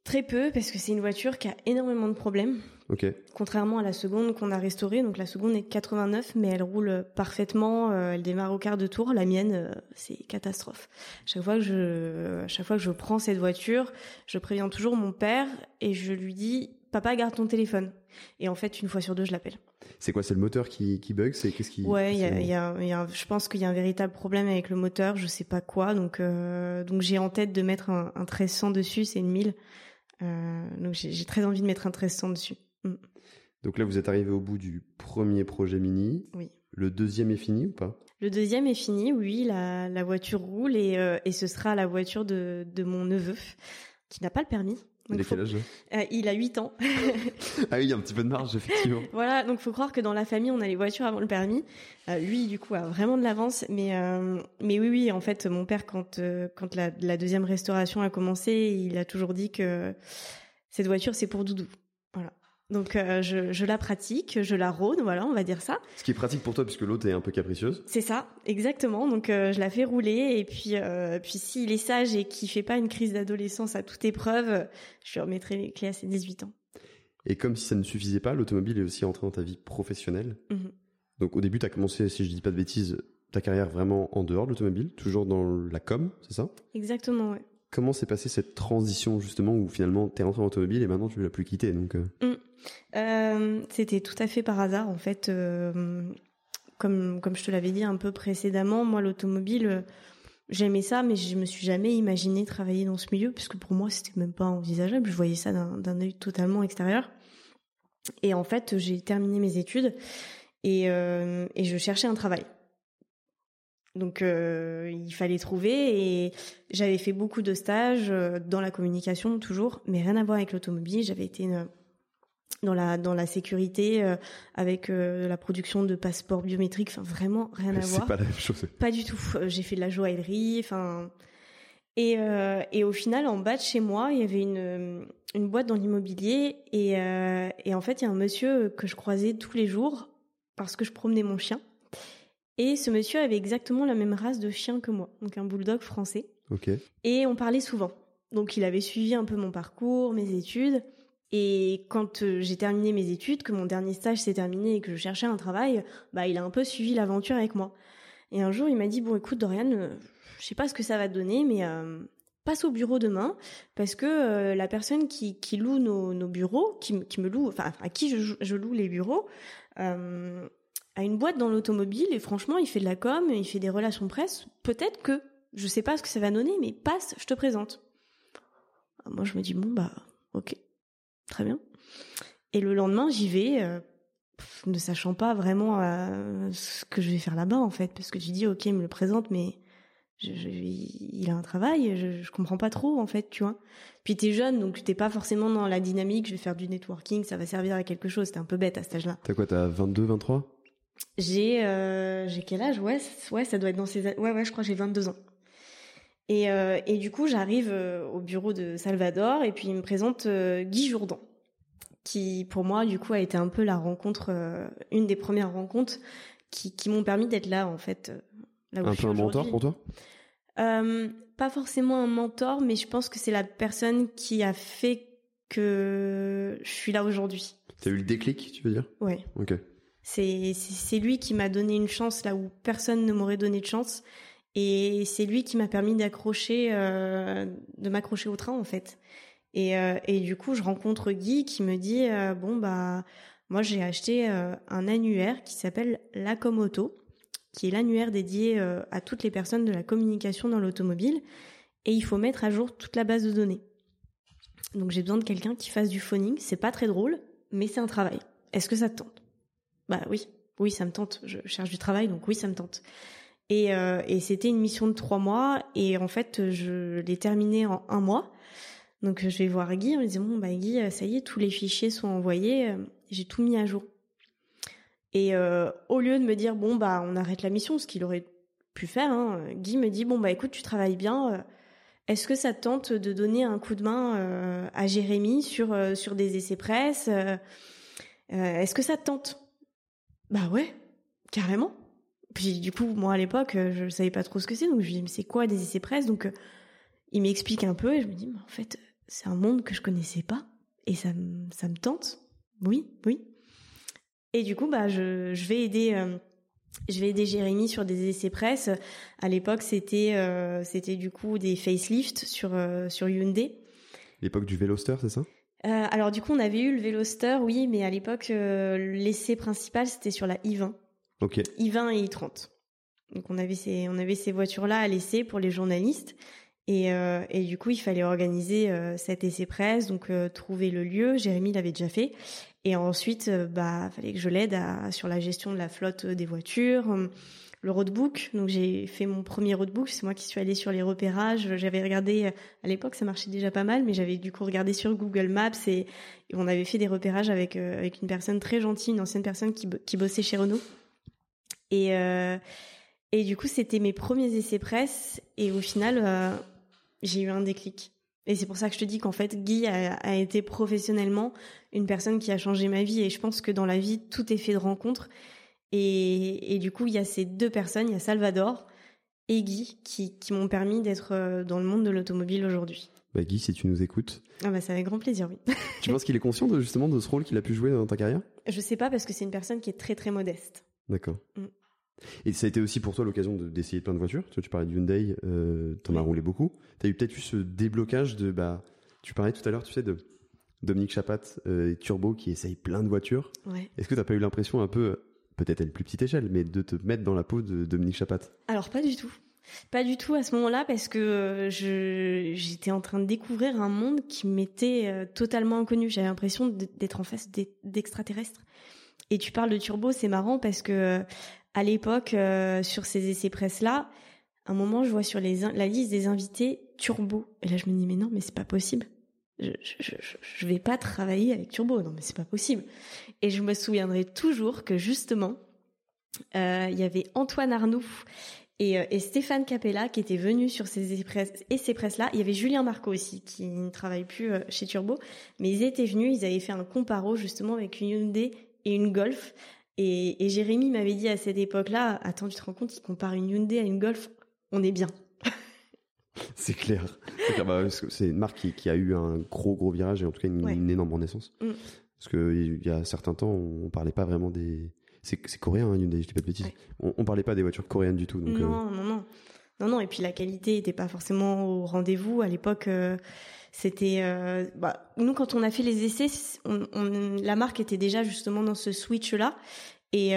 Très peu parce que c'est une voiture qui a énormément de problèmes. Ok. Contrairement à la seconde qu'on a restaurée, donc la seconde est 89, mais elle roule parfaitement. Euh, elle démarre au quart de tour. La mienne, euh, c'est catastrophe. Chaque fois que je, chaque fois que je prends cette voiture, je préviens toujours mon père et je lui dis papa garde ton téléphone. Et en fait, une fois sur deux, je l'appelle. C'est quoi C'est le moteur qui, qui bug C'est qu'est-ce qui Ouais, il y a, y a, y a, je pense qu'il y a un véritable problème avec le moteur. Je sais pas quoi. Donc, euh, donc j'ai en tête de mettre un, un 1300 dessus. C'est une 1000. Euh, donc j'ai très envie de mettre un 1300 dessus. Mm. Donc là, vous êtes arrivé au bout du premier projet mini. Oui. Le deuxième est fini ou pas? Le deuxième est fini, oui. La, la voiture roule et, euh, et ce sera la voiture de, de mon neveu qui n'a pas le permis. Il a quel âge euh, Il a 8 ans. ah oui, il y a un petit peu de marge, effectivement. voilà, donc faut croire que dans la famille, on a les voitures avant le permis. Euh, lui, du coup, a vraiment de l'avance. Mais, euh, mais oui, oui, en fait, mon père, quand, euh, quand la, la, deuxième restauration a commencé, il a toujours dit que cette voiture, c'est pour Doudou. Donc euh, je, je, la pratique, je la rôde, voilà, on va dire ça. Ce qui est pratique pour toi puisque l'autre est un peu capricieuse. C'est ça, exactement. Donc euh, je la fais rouler et puis euh, puis s'il est sage et qu'il fait pas une crise d'adolescence à toute épreuve, je lui remettrai les clés à ses 18 ans. Et comme si ça ne suffisait pas, l'automobile est aussi entrée dans ta vie professionnelle. Mmh. Donc au début, tu as commencé, si je dis pas de bêtises, ta carrière vraiment en dehors de l'automobile, toujours dans la com, c'est ça? Exactement, ouais. Comment s'est passée cette transition justement où finalement tu es rentré en automobile et maintenant tu ne l'as plus quitté donc mmh. euh, C'était tout à fait par hasard en fait. Euh, comme, comme je te l'avais dit un peu précédemment, moi l'automobile, euh, j'aimais ça mais je me suis jamais imaginé travailler dans ce milieu puisque pour moi c'était même pas envisageable. Je voyais ça d'un œil totalement extérieur. Et en fait j'ai terminé mes études et, et je cherchais un travail. Donc euh, il fallait trouver et j'avais fait beaucoup de stages euh, dans la communication toujours, mais rien à voir avec l'automobile. J'avais été une, euh, dans la dans la sécurité euh, avec euh, la production de passeports biométriques. Enfin vraiment rien à voir. C'est pas la même chose. Pas du tout. J'ai fait de la joaillerie. Enfin et et au final en bas de chez moi il y avait une une boîte dans l'immobilier et et en fait il y a un monsieur que je croisais tous les jours parce que je promenais mon chien. Et ce monsieur avait exactement la même race de chien que moi, donc un bulldog français. Ok. Et on parlait souvent. Donc il avait suivi un peu mon parcours, mes études. Et quand euh, j'ai terminé mes études, que mon dernier stage s'est terminé et que je cherchais un travail, bah il a un peu suivi l'aventure avec moi. Et un jour il m'a dit bon écoute Dorian, euh, je sais pas ce que ça va te donner, mais euh, passe au bureau demain parce que euh, la personne qui, qui loue nos, nos bureaux, qui, qui, me loue, enfin à qui je, je loue les bureaux, a une boîte dans l'automobile et franchement, il fait de la com, il fait des relations presse. Peut-être que, je sais pas ce que ça va donner, mais passe, je te présente. Moi, je me dis bon bah, ok, très bien. Et le lendemain, j'y vais, euh, ne sachant pas vraiment euh, ce que je vais faire là-bas en fait, parce que tu dis ok, il me le présente, mais je, il a un travail, je, je comprends pas trop en fait, tu vois. Puis t'es jeune, donc t'es pas forcément dans la dynamique. Je vais faire du networking, ça va servir à quelque chose. T'es un peu bête à cet âge-là. T'as quoi T'as 22, 23 j'ai euh, j'ai quel âge? Ouais ouais ça doit être dans ces ouais ouais je crois que j'ai 22 ans et euh, et du coup j'arrive euh, au bureau de Salvador et puis il me présente euh, Guy Jourdan qui pour moi du coup a été un peu la rencontre une des premières rencontres qui qui m'ont permis d'être là en fait là où un je peu un mentor pour toi? Pas forcément un mentor mais je pense que c'est la personne qui a fait que je suis là aujourd'hui. T'as eu le déclic, tu veux dire? Ouais. Ok. C'est lui qui m'a donné une chance là où personne ne m'aurait donné de chance. Et c'est lui qui m'a permis d'accrocher, euh, de m'accrocher au train en fait. Et, euh, et du coup, je rencontre Guy qui me dit euh, bon bah moi j'ai acheté euh, un annuaire qui s'appelle Lacomoto, qui est l'annuaire dédié euh, à toutes les personnes de la communication dans l'automobile, et il faut mettre à jour toute la base de données. Donc j'ai besoin de quelqu'un qui fasse du phoning. C'est pas très drôle, mais c'est un travail. Est-ce que ça te tente? Bah oui, oui ça me tente. Je cherche du travail, donc oui ça me tente. Et, euh, et c'était une mission de trois mois et en fait je l'ai terminée en un mois. Donc je vais voir Guy en me disant bon bah Guy ça y est tous les fichiers sont envoyés, j'ai tout mis à jour. Et euh, au lieu de me dire bon bah on arrête la mission, ce qu'il aurait pu faire, hein, Guy me dit bon bah écoute tu travailles bien, est-ce que ça te tente de donner un coup de main euh, à Jérémy sur euh, sur des essais presse euh, Est-ce que ça te tente? Bah ouais, carrément. Puis du coup, moi à l'époque, je savais pas trop ce que c'est, donc je lui dis mais c'est quoi des essais presse? Donc il m'explique un peu et je me dis mais en fait c'est un monde que je connaissais pas et ça me ça me tente. Oui, oui. Et du coup bah je je vais aider je vais aider Jérémy sur des essais presse. À l'époque, c'était euh, c'était du coup des facelifts sur euh, sur Hyundai. L'époque du Veloster, c'est ça? Euh, Alors du coup, on avait eu le Veloster, oui, mais à l'époque, l'essai principal c'était sur la i20. Ok. i20 et i30. Donc on avait ces on avait ces voitures là à l'essai pour les journalistes. Et, et du coup, il fallait organiser cet essai presse, donc trouver le lieu. Jérémy l'avait déjà fait. Et ensuite, bah, fallait que je l'aide sur la gestion de la flotte des voitures, le roadbook. Donc j'ai fait mon premier roadbook. C'est moi qui suis allée sur les repérages. J'avais regardé à l'époque, ça marchait déjà pas mal, mais j'avais du coup regardé sur Google Maps et, on avait fait des repérages avec euh, avec une personne très gentille, une ancienne personne qui, qui bossait chez Renault. Et euh, et du coup, c'était mes premiers essais presse. Et au final, euh, j'ai eu un déclic. Et c'est pour ça que je te dis qu'en fait, Guy a, a, été professionnellement une personne qui a changé ma vie. Et je pense que dans la vie, tout est fait de rencontres. Et, et du coup, il y a ces deux personnes, il y a Salvador et Guy, qui, qui m'ont permis d'être dans le monde de l'automobile aujourd'hui. Bah Guy, si tu nous écoutes. Ah bah c'est avec grand plaisir, oui. tu penses qu'il est conscient de, justement de ce rôle qu'il a pu jouer dans ta carrière? Je sais pas parce que c'est une personne qui est très très modeste. D'accord. Mm. Et ça a été aussi pour toi l'occasion d'essayer plein de voitures. Tu, vois, tu parlais de Hyundai, euh, t'en oui. as roulé beaucoup. T'as eu peut-être eu ce déblocage de, bah, tu parlais tout à l'heure, tu sais, de Dominique Chapat euh, et Turbo qui essayent plein de voitures. Ouais. Est-ce que t'as pas eu l'impression un peu, peut-être à une plus petite échelle, mais de te mettre dans la peau de Dominique Chapat Alors pas du tout. Pas du tout à ce moment-là parce que je j'étais en train de découvrir un monde qui m'était euh, totalement inconnu. J'avais l'impression d'être en face d'extraterrestres. Et tu parles de turbo, c'est marrant parce que à l'époque euh, sur ces essais presse là, un moment je vois sur la liste des invités turbo et là je me dis mais non mais c'est pas possible. Je, je, je, je vais pas travailler avec turbo non mais c'est pas possible. Et je me souviendrai toujours que justement euh, il y avait Antoine Arnoux et, et, Stéphane Capella qui était venu sur ces essais presse là. Il y avait Julien Marco aussi qui ne travaille plus chez Turbo, mais ils étaient venus, ils avaient fait un comparo justement avec une Hyundai et une Golf. Et, et Jérémy m'avait dit à cette époque-là, attends, tu te rends compte, il compare une Hyundai à une Golf, on est bien. C'est clair. Bah, c'est une marque qui, qui, a eu un gros gros virage et en tout cas une, ouais. une énorme renaissance. Mm. Parce qu'il y a certains temps, on parlait pas vraiment des c'est coréen hein, Hyundai, je dis pas de bêtises. Ouais. On, on, parlait pas des voitures coréennes du tout. Donc, non, euh... non, non, non, non. Et puis la qualité était pas forcément au rendez-vous à l'époque. Euh, c'était, euh, bah, nous quand on a fait les essais, on, on, la marque était déjà justement dans ce switch là. Et,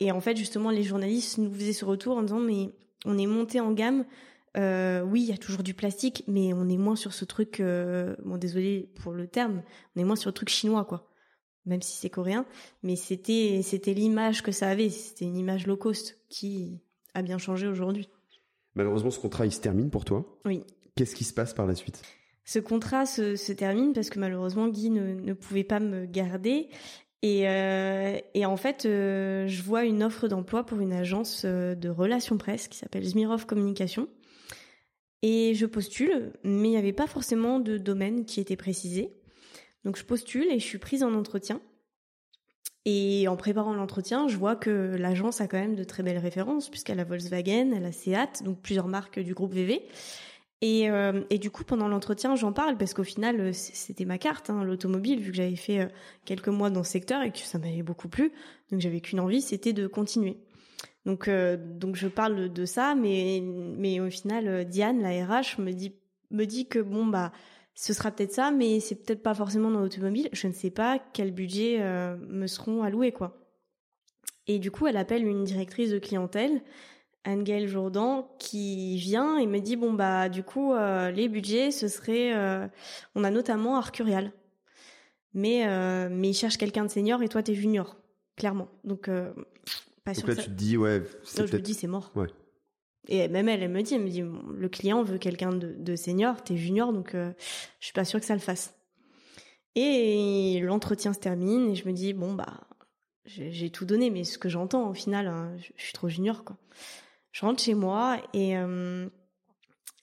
et en fait justement les journalistes nous faisaient ce retour en disant mais on est monté en gamme. Oui, il y a toujours du plastique, mais on est moins sur ce truc. bon, désolé pour le terme, on est moins sur le truc chinois quoi même si c'est coréen, mais c'était c'était l'image que ça avait, c'était une image low cost qui a bien changé aujourd'hui. Malheureusement, ce contrat il se termine pour toi. Oui. Qu'est-ce qui se passe par la suite? Ce contrat se, se, termine parce que malheureusement Guy ne, ne pouvait pas me garder et, euh, et en fait euh, je vois une offre d'emploi pour une agence euh, de relations presse qui s'appelle Zmirov Communication et je postule, mais il n'y avait pas forcément de domaine qui était précisé. Donc je postule et je suis prise en entretien. Et en préparant l'entretien, je vois que l'agence a quand même de très belles références, puisqu'elle a Volkswagen, elle a Seat, donc plusieurs marques du groupe VV. Et, euh, et du coup, pendant l'entretien, j'en parle parce qu'au final, euh, c'était ma carte, hein, l'automobile, vu que j'avais fait euh, quelques mois dans ce secteur et que ça m'avait beaucoup plu. Donc j'avais qu'une envie, c'était de continuer. Donc, euh, donc je parle de ça, mais, mais au final, euh, Diane, la RH, me dit, me dit que bon, bah, ce sera peut-être ça, mais c'est peut-être pas forcément dans l'automobile. Je ne sais pas quel budget euh, me seront alloués, quoi. Et du coup, elle appelle une directrice de clientèle, Anne-Gaëlle Jourdan, qui vient et me dit bon bah du coup les budgets ce serait, on a notamment Arcurial, mais mais ils cherchent quelqu'un de senior et toi t'es junior, clairement. Donc pas Donc sûr là, que ça- tu te dis, ouais, c'est je me dis c'est mort. Ouais. Et même elle, elle me dit, elle me dit, le client veut quelqu'un de, de senior, t'es junior, donc euh, je suis pas sûre que ça le fasse. Et l'entretien se termine et je me dis bon bah j'ai tout donné, mais ce que j'entends au final, hein, je, je suis trop junior quoi. Je rentre chez moi et euh,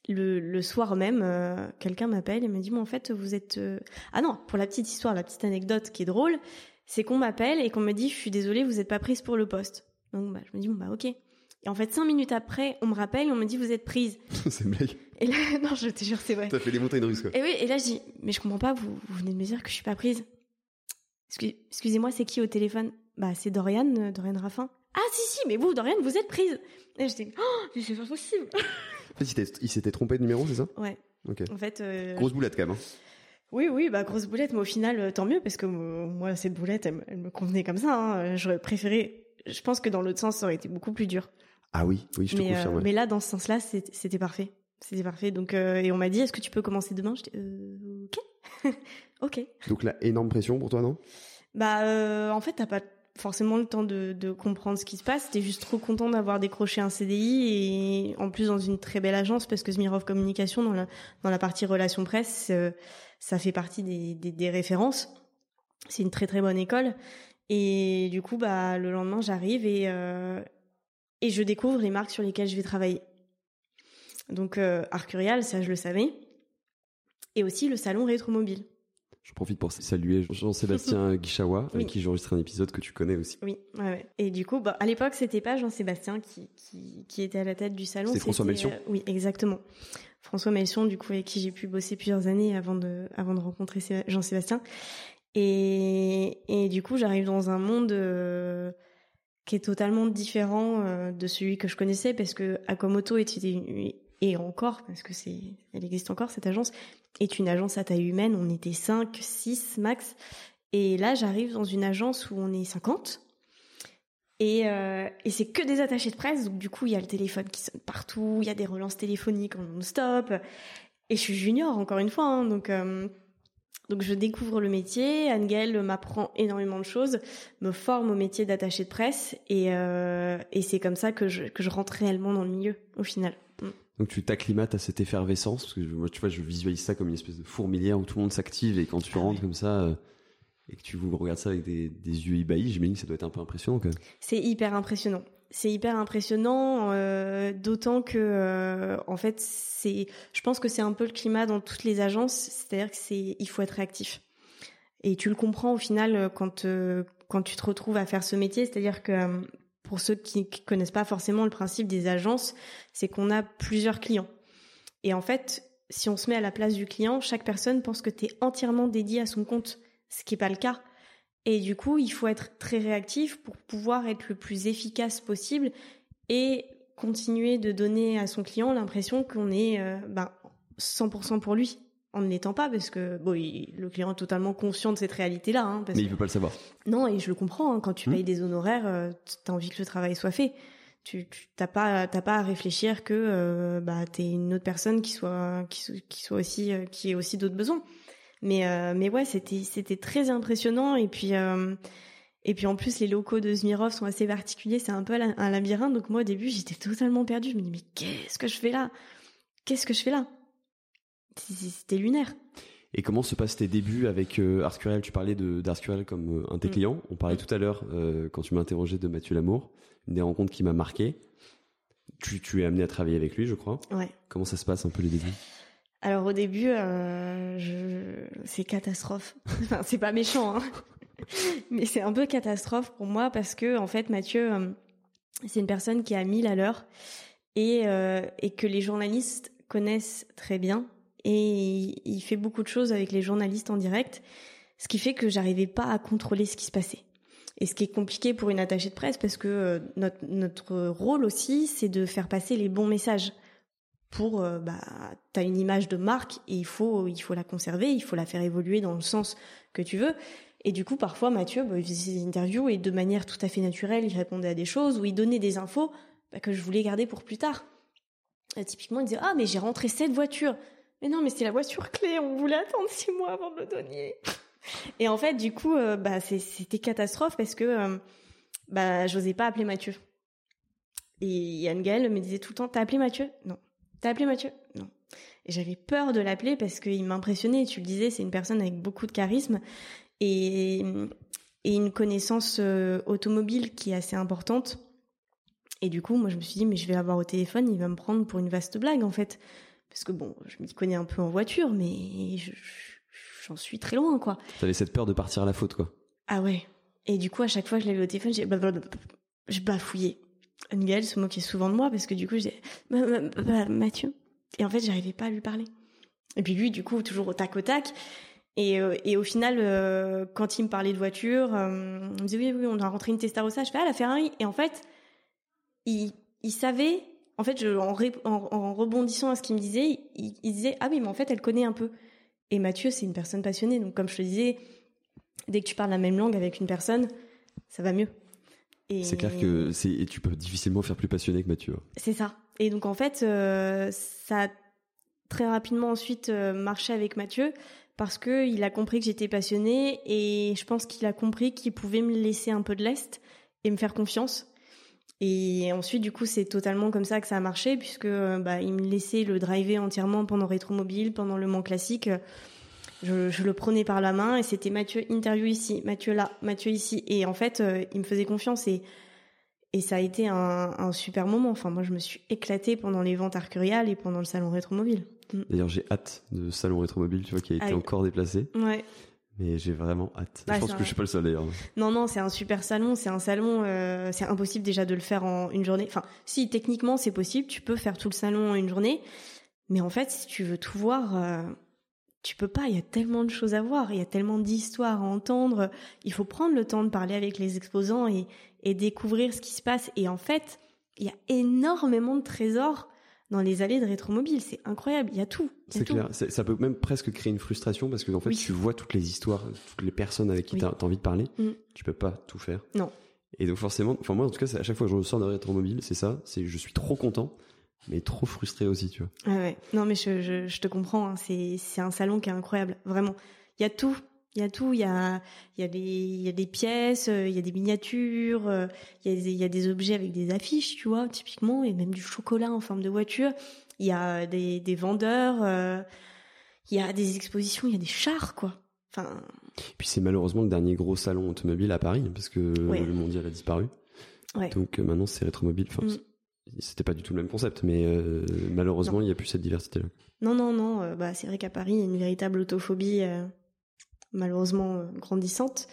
le, le soir même, euh, quelqu'un m'appelle et me dit bon en fait vous êtes euh, ah non pour la petite histoire, la petite anecdote qui est drôle, c'est qu'on m'appelle et qu'on me dit je suis désolée vous êtes pas prise pour le poste. Donc bah, je me dis bon bah ok. Et en fait cinq minutes après on me rappelle on me dit vous êtes prise. c'est blague. Et là non je te jure c'est vrai. T'as fait des montagnes russes, quoi. Et oui, et là je dis, mais je comprends pas, vous, vous venez de me dire que je suis pas prise. Excuse- Excusez-moi, c'est qui au téléphone? Bah c'est Dorian, euh, Dorian Raffin. Ah si si, mais vous, Dorian, vous êtes prise. Et j'étais, oh, mais c'est pas possible. En fait, il s'était trompé de numéro, c'est ça? Ouais, Ok. en fait. euh, Grosse boulette, quand même. hein. Oui, oui, bah grosse boulette, mais au final, euh, tant mieux, parce que moi, cette boulette, elle, me- elle me convenait comme ça. hein. J'aurais préféré. Je pense que dans l'autre sens, ça aurait été beaucoup plus dur. Ah oui, oui, je te mais, euh, confirme. ouais. mais là, dans ce sens-là, c'était parfait. C'était parfait. Donc, euh, et on m'a dit, est-ce que tu peux commencer demain? J'étais, euh, ok, ok. Donc là, énorme pression pour toi, non? Bah, en fait, t'as pas forcément le temps de, de comprendre ce qui se passe. T'es juste trop content d'avoir décroché un CDI et en plus dans une très belle agence parce que Smirov Communication dans la dans la partie relations presse, euh, ça fait partie des, des, des références. C'est une très très bonne école et du coup, bah le lendemain, j'arrive et euh, et je découvre les marques sur lesquelles je vais travailler. Donc euh, Arcurial, ça je le savais, et aussi le salon Rétromobile. Je profite pour saluer Jean-Sébastien Guichawa, avec qui j'enregistre un épisode que tu connais aussi. Oui, ouais, ouais. Et du coup, bah, à l'époque, c'était pas Jean-Sébastien qui, qui, qui était à la tête du salon. C'était François Melchion euh, Oui, exactement. François Melchion, du coup, avec qui j'ai pu bosser plusieurs années avant de, avant de rencontrer Sé- Jean-Sébastien. Et, du coup, j'arrive dans un monde euh, qui est totalement différent euh, de celui que je connaissais parce que Akomoto était et encore, parce que c'est, elle existe encore, cette agence, est une agence à taille humaine. On était 5, 6 max. Et là, j'arrive dans une agence où on est 50. Et, euh, et c'est que des attachés de presse. Donc, du coup, il y a le téléphone qui sonne partout. Il y a des relances téléphoniques en non-stop. Et je suis junior, encore une fois. hein, donc, donc, je découvre le métier. Anne-Gaëlle m'apprend énormément de choses, me forme au métier d'attaché de presse. Et, euh, et c'est comme ça que je, que je rentre réellement dans le milieu, au final. Mm. Donc tu t'acclimates à cette effervescence, parce que moi, tu vois, je visualise ça comme une espèce de fourmilière où tout le monde s'active et quand tu Ah rentres comme ça euh, et que tu vous regardes ça avec des, des yeux ébahis, j'imagine que ça doit être un peu impressionnant quand même. C'est hyper impressionnant. C'est hyper impressionnant, euh, d'autant que euh, en fait, c'est, je pense que c'est un peu le climat dans toutes les agences, c'est-à-dire que c'est, il faut être réactif. Et tu le comprends au final euh, quand quand tu te retrouves à faire ce métier, c'est-à-dire que pour ceux qui, qui connaissent pas forcément le principe des agences, c'est qu'on a plusieurs clients. Et en fait, si on se met à la place du client, chaque personne pense que tu es entièrement dédié à son compte, ce qui est pas le cas. Et du coup, il faut être très réactif pour pouvoir être le plus efficace possible et continuer de donner à son client l'impression qu'on est euh, ben, 100% pour lui en ne l'étant pas parce que bon, il- le client est totalement conscient de cette réalité-là. Hein, parce Mais il que- veut pas le savoir. non, et je le comprends. hein, quand tu Hmm. payes des honoraires, euh, t'as envie que le travail soit fait. Tu tu- t'as pas t'as pas à réfléchir que euh, bah t'es une autre personne qui soit qui, so- qui soit aussi euh, qui ait aussi d'autres besoins. Mais euh, mais ouais, c'était c'était très impressionnant et puis euh, et puis en plus les locaux de Zmirov sont assez particuliers. C'est un peu un labyrinthe. Donc moi au début j'étais totalement perdue. Je me dis mais qu'est-ce que je fais là? Qu'est-ce que je fais là? C'était lunaire. Et comment se passent tes débuts avec euh, Tu parlais de d'Arcurial comme euh, un de tes Mm. clients. On parlait Mm. tout à l'heure euh, quand tu m'as interrogé de Mathieu Lamour, une des rencontres qui m'a marqué. Tu, tu es amené à travailler avec lui, je crois. Ouais. Comment ça se passe un peu les débuts? Alors au début, euh, c'est catastrophe. enfin, c'est pas méchant, hein. mais c'est un peu catastrophe pour moi parce que en fait, Mathieu, euh, c'est une personne qui à 1000 à l'heure et, euh, et que les journalistes connaissent très bien et il fait beaucoup de choses avec les journalistes en direct, ce qui fait que j'arrivais pas à contrôler ce qui se passait. Et ce qui est compliqué pour une attachée de presse parce que notre rôle aussi, c'est de faire passer les bons messages. Pour, euh, bah, t'as une image de marque et il faut, il faut la conserver, il faut la faire évoluer dans le sens que tu veux. Et du coup, parfois, Mathieu, bah, il faisait des interviews et de manière tout à fait naturelle, il répondait à des choses ou il donnait des infos bah, que je voulais garder pour plus tard. typiquement, il disait Ah, mais j'ai rentré cette voiture. Mais non, mais c'est la voiture clé, on voulait attendre six mois avant de le donner. Et en fait, du coup, euh, bah, c'était catastrophe parce que euh, bah, j'osais pas appeler Mathieu. Et Yann Gaël me disait tout le temps T'as appelé Mathieu? Non. T'as appelé Mathieu? Non. Et j'avais peur de l'appeler parce qu'il m'impressionnait. Tu le disais, c'est une personne avec beaucoup de charisme et, et une connaissance euh, automobile qui est assez importante. Et du coup, moi, je me suis dit, mais je vais l'avoir au téléphone, il va me prendre pour une vaste blague, en fait. Parce que bon, je m'y connais un peu en voiture, mais je, j'en suis très loin, quoi. T'avais cette peur de partir à la faute, quoi. Ah ouais. Et du coup, à chaque fois que je l'avais au téléphone, j'ai je bafouillais. Angel se moquait souvent de moi parce que du coup, j'ai Mathieu. Et en fait, j'arrivais pas à lui parler. Et puis lui, du coup, toujours au tac au tac. Et, euh, et au final, euh, quand il me parlait de voiture, euh, il me disait oui, oui, on a rentré une Testarossa. Je fais ah la Ferrari. Et en fait, il, savait. En fait, je, en, en, rebondissant à ce qu'il me disait, il, il disait ah oui, mais en fait, elle connaît un peu. Et Mathieu, c'est une personne passionnée. Donc, comme je te disais, dès que tu parles la même langue avec une personne, ça va mieux. C'est clair que c'est, tu peux difficilement faire plus passionné que Mathieu. C'est ça. Et donc, en fait, euh, ça a très rapidement ensuite euh, marché avec Mathieu parce qu'il a compris que j'étais passionnée et je pense qu'il a compris qu'il pouvait me laisser un peu de l'est et me faire confiance et ensuite, du coup, c'est totalement comme ça que ça a marché, puisque euh, bah, il me laissait le driver entièrement pendant Rétromobile, pendant le Mans Classique. Je, je, le prenais par la main et c'était Mathieu interview ici, Mathieu là, Mathieu ici. Et en fait, euh, il me faisait confiance et, et ça a été un, un, super moment. Enfin, moi, je me suis éclatée pendant les ventes arcuriales et pendant le salon Rétromobile. Mm. D'ailleurs, j'ai hâte de salon Rétromobile, tu vois, qui a été ah encore déplacé. Ouais. Mais j'ai vraiment hâte. je pense que je suis pas le seul d'ailleurs. Non, non, c'est un super salon. C'est un salon. Euh, c'est impossible déjà de le faire en une journée. Enfin, si techniquement c'est possible, tu peux faire tout le salon en une journée. Mais en fait, si tu veux tout voir, euh, tu peux pas. Il y a tellement de choses à voir. Il y a tellement d'histoires à entendre. Il faut prendre le temps de parler avec les exposants et, et découvrir ce qui se passe. Et en fait, il y a énormément de trésors dans les allées de rétromobile. C'est incroyable, il y a tout. C'est clair, ça peut même presque créer une frustration parce que en fait, tu vois toutes les histoires, toutes les personnes avec qui tu as, envie de parler, mm. tu peux pas tout faire. Non. Et donc forcément, enfin moi en tout cas, à chaque fois que je ressors de rétromobile, c'est ça, c'est je suis trop content, mais trop frustré aussi, tu vois. Ah ouais. Non mais je, je, te comprends, hein. c'est c'est un salon qui est incroyable, vraiment. Il y a tout, il y a tout, il y a, il y a des, il y a des pièces, euh, il y a des miniatures, euh, il y a, il y a des objets avec des affiches, tu vois, typiquement, et même du chocolat en forme de voiture. Il y a des, des vendeurs, euh, il y a des expositions, il y a des chars, quoi. Enfin. Puis c'est malheureusement le dernier gros salon automobile à Paris, parce que le mondial a disparu. Ouais. Donc maintenant c'est rétromobile. Enfin, mm. C'était pas du tout le même concept, mais malheureusement il n'y a plus cette diversité-là. Non, non, non. bah c'est vrai qu'à Paris il y a une véritable autophobie malheureusement euh, grandissante.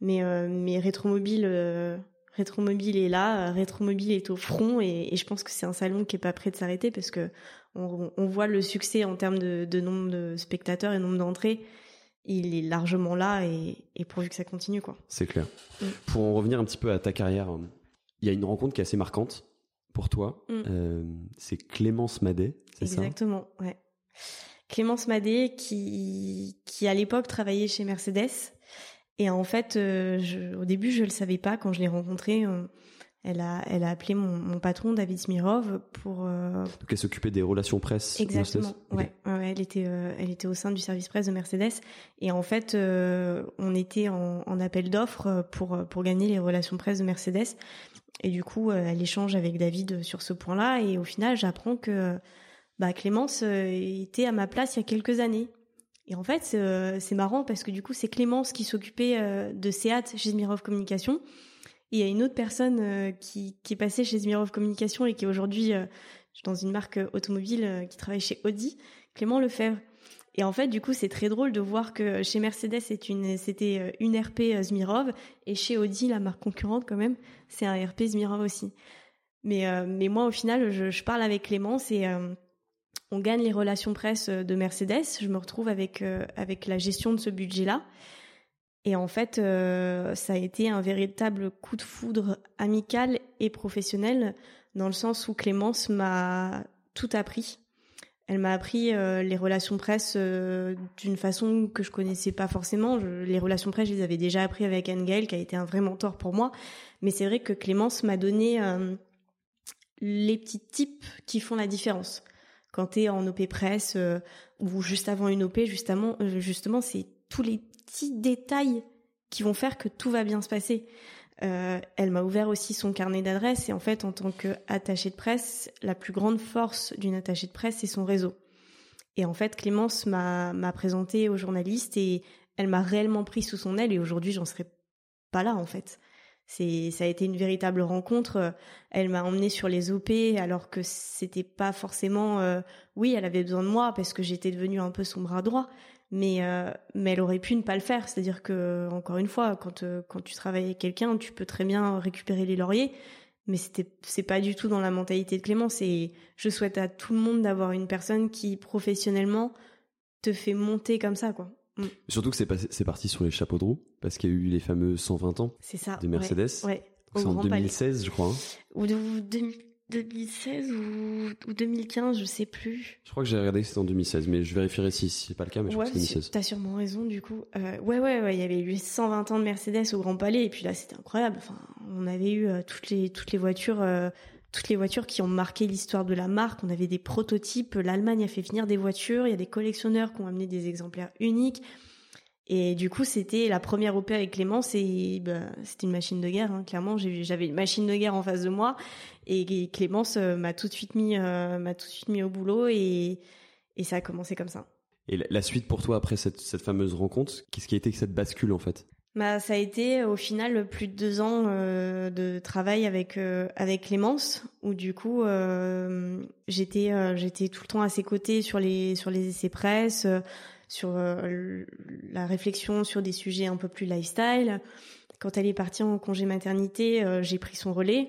Mais, euh, mais Rétromobile, euh, Rétromobile est là, Rétromobile est au front et, je pense que c'est un salon qui est pas prêt de s'arrêter parce que on, voit le succès en termes de, nombre de spectateurs et nombre d'entrées. Il est largement là et, pourvu que ça continue quoi. C'est clair. Mm. Pour en revenir un petit peu à ta carrière, il y a une rencontre qui est assez marquante pour toi. Mm. c'est Clémence Madet, c'est ça? Exactement, ouais. Clémence Madé qui qui à l'époque travaillait chez Mercedes. Et en fait euh, je, au début je le savais pas. Quand je l'ai rencontrée euh, elle a elle a appelé mon, mon patron David Smirov pour euh, donc elle s'occupait des relations presse exactement ouais, ouais, elle était elle était au sein du service presse de Mercedes. Et en fait on était en, en appel d'offres pour pour gagner les relations presse de Mercedes et du coup elle échange avec David sur ce point-là et au final j'apprends que bah Clémence euh, était à ma place il y a quelques années. Et en fait, euh, c'est marrant parce que du coup, c'est Clémence qui s'occupait euh, de Seat chez Zmirov Communication. Et il y a une autre personne qui, qui est passée chez Zmirov Communication et qui est aujourd'hui dans une marque automobile qui travaille chez Audi, Clément Lefebvre. Et en fait, du coup, c'est très drôle de voir que chez Mercedes, c'était une RP Zmirov et chez Audi, la marque concurrente quand même, c'est un RP Zmirov aussi. Mais, mais moi, au final, je, je parle avec Clémence et on gagne les relations presse de Mercedes. Je me retrouve avec avec la gestion de ce budget-là. Et en fait, ça a été un véritable coup de foudre amical et professionnel dans le sens où Clémence m'a tout appris. Elle m'a appris euh, les relations presse euh, d'une façon que je connaissais pas forcément. les relations presse, je les avais déjà appris avec Anne qui a été un vrai mentor pour moi. Mais c'est vrai que Clémence m'a donné euh, les petits tips qui font la différence. Quand tu es en OP presse ou juste avant une OP, justement, justement c'est tous les petits détails qui vont faire que tout va bien se passer. Euh, elle m'a ouvert aussi son carnet d'adresses et en fait, en tant qu'attachée de presse, la plus grande force d'une attachée de presse, c'est son réseau. Et en fait, Clémence m'a présenté aux journalistes et elle m'a réellement pris sous son aile et aujourd'hui, j'en serais pas là en fait. C'est ça a été une véritable rencontre. Elle m'a emmenée sur les OP alors que c'était pas forcément euh, oui, elle avait besoin de moi parce que j'étais devenue un peu son bras droit, mais euh, mais elle aurait pu ne pas le faire. C'est à dire que encore une fois quand euh, quand tu travailles avec quelqu'un tu peux très bien récupérer les lauriers mais c'était c'est pas du tout dans la mentalité de Clémence et je souhaite à tout le monde d'avoir une personne qui professionnellement te fait monter comme ça quoi. Mm. surtout que c'est c'est parti sur les chapeaux de roue parce qu'il y a eu les fameux 120 ans c'est ça de Mercedes. ouais, c'est en 2016 je crois hein. ou de, 2016 ou, 2015, je sais plus. Je crois que j'ai regardé que c'était en 2016, mais je vérifierai si c'est pas le cas, mais je crois que c'est 2016. T'as sûrement raison, du coup. Euh, ouais, ouais, ouais, il y avait eu 120 ans de Mercedes au Grand Palais, et puis là, c'était incroyable. Enfin, on avait eu euh, toutes les toutes les voitures, euh, toutes les voitures qui ont marqué l'histoire de la marque. On avait des prototypes. L'Allemagne a fait venir des voitures. Il y a des collectionneurs qui ont amené des exemplaires uniques. Et du coup, c'était la première OP avec Clémence et bah, c'était une machine de guerre. Hein. Clairement, j'avais une machine de guerre en face de moi et, Clémence euh, m'a tout de suite mis, euh, m'a tout de suite mis au boulot et, et ça a commencé comme ça. Et la suite pour toi après cette, cette fameuse rencontre, qu'est-ce qui a été cette bascule en fait? Bah, ça a été au final plus de deux ans euh, de travail avec avec Clémence où du coup j'étais j'étais tout le temps à ses côtés sur les sur les essais presse sur euh, la réflexion sur des sujets un peu plus lifestyle. Quand elle est partie en congé maternité, euh, j'ai pris son relais.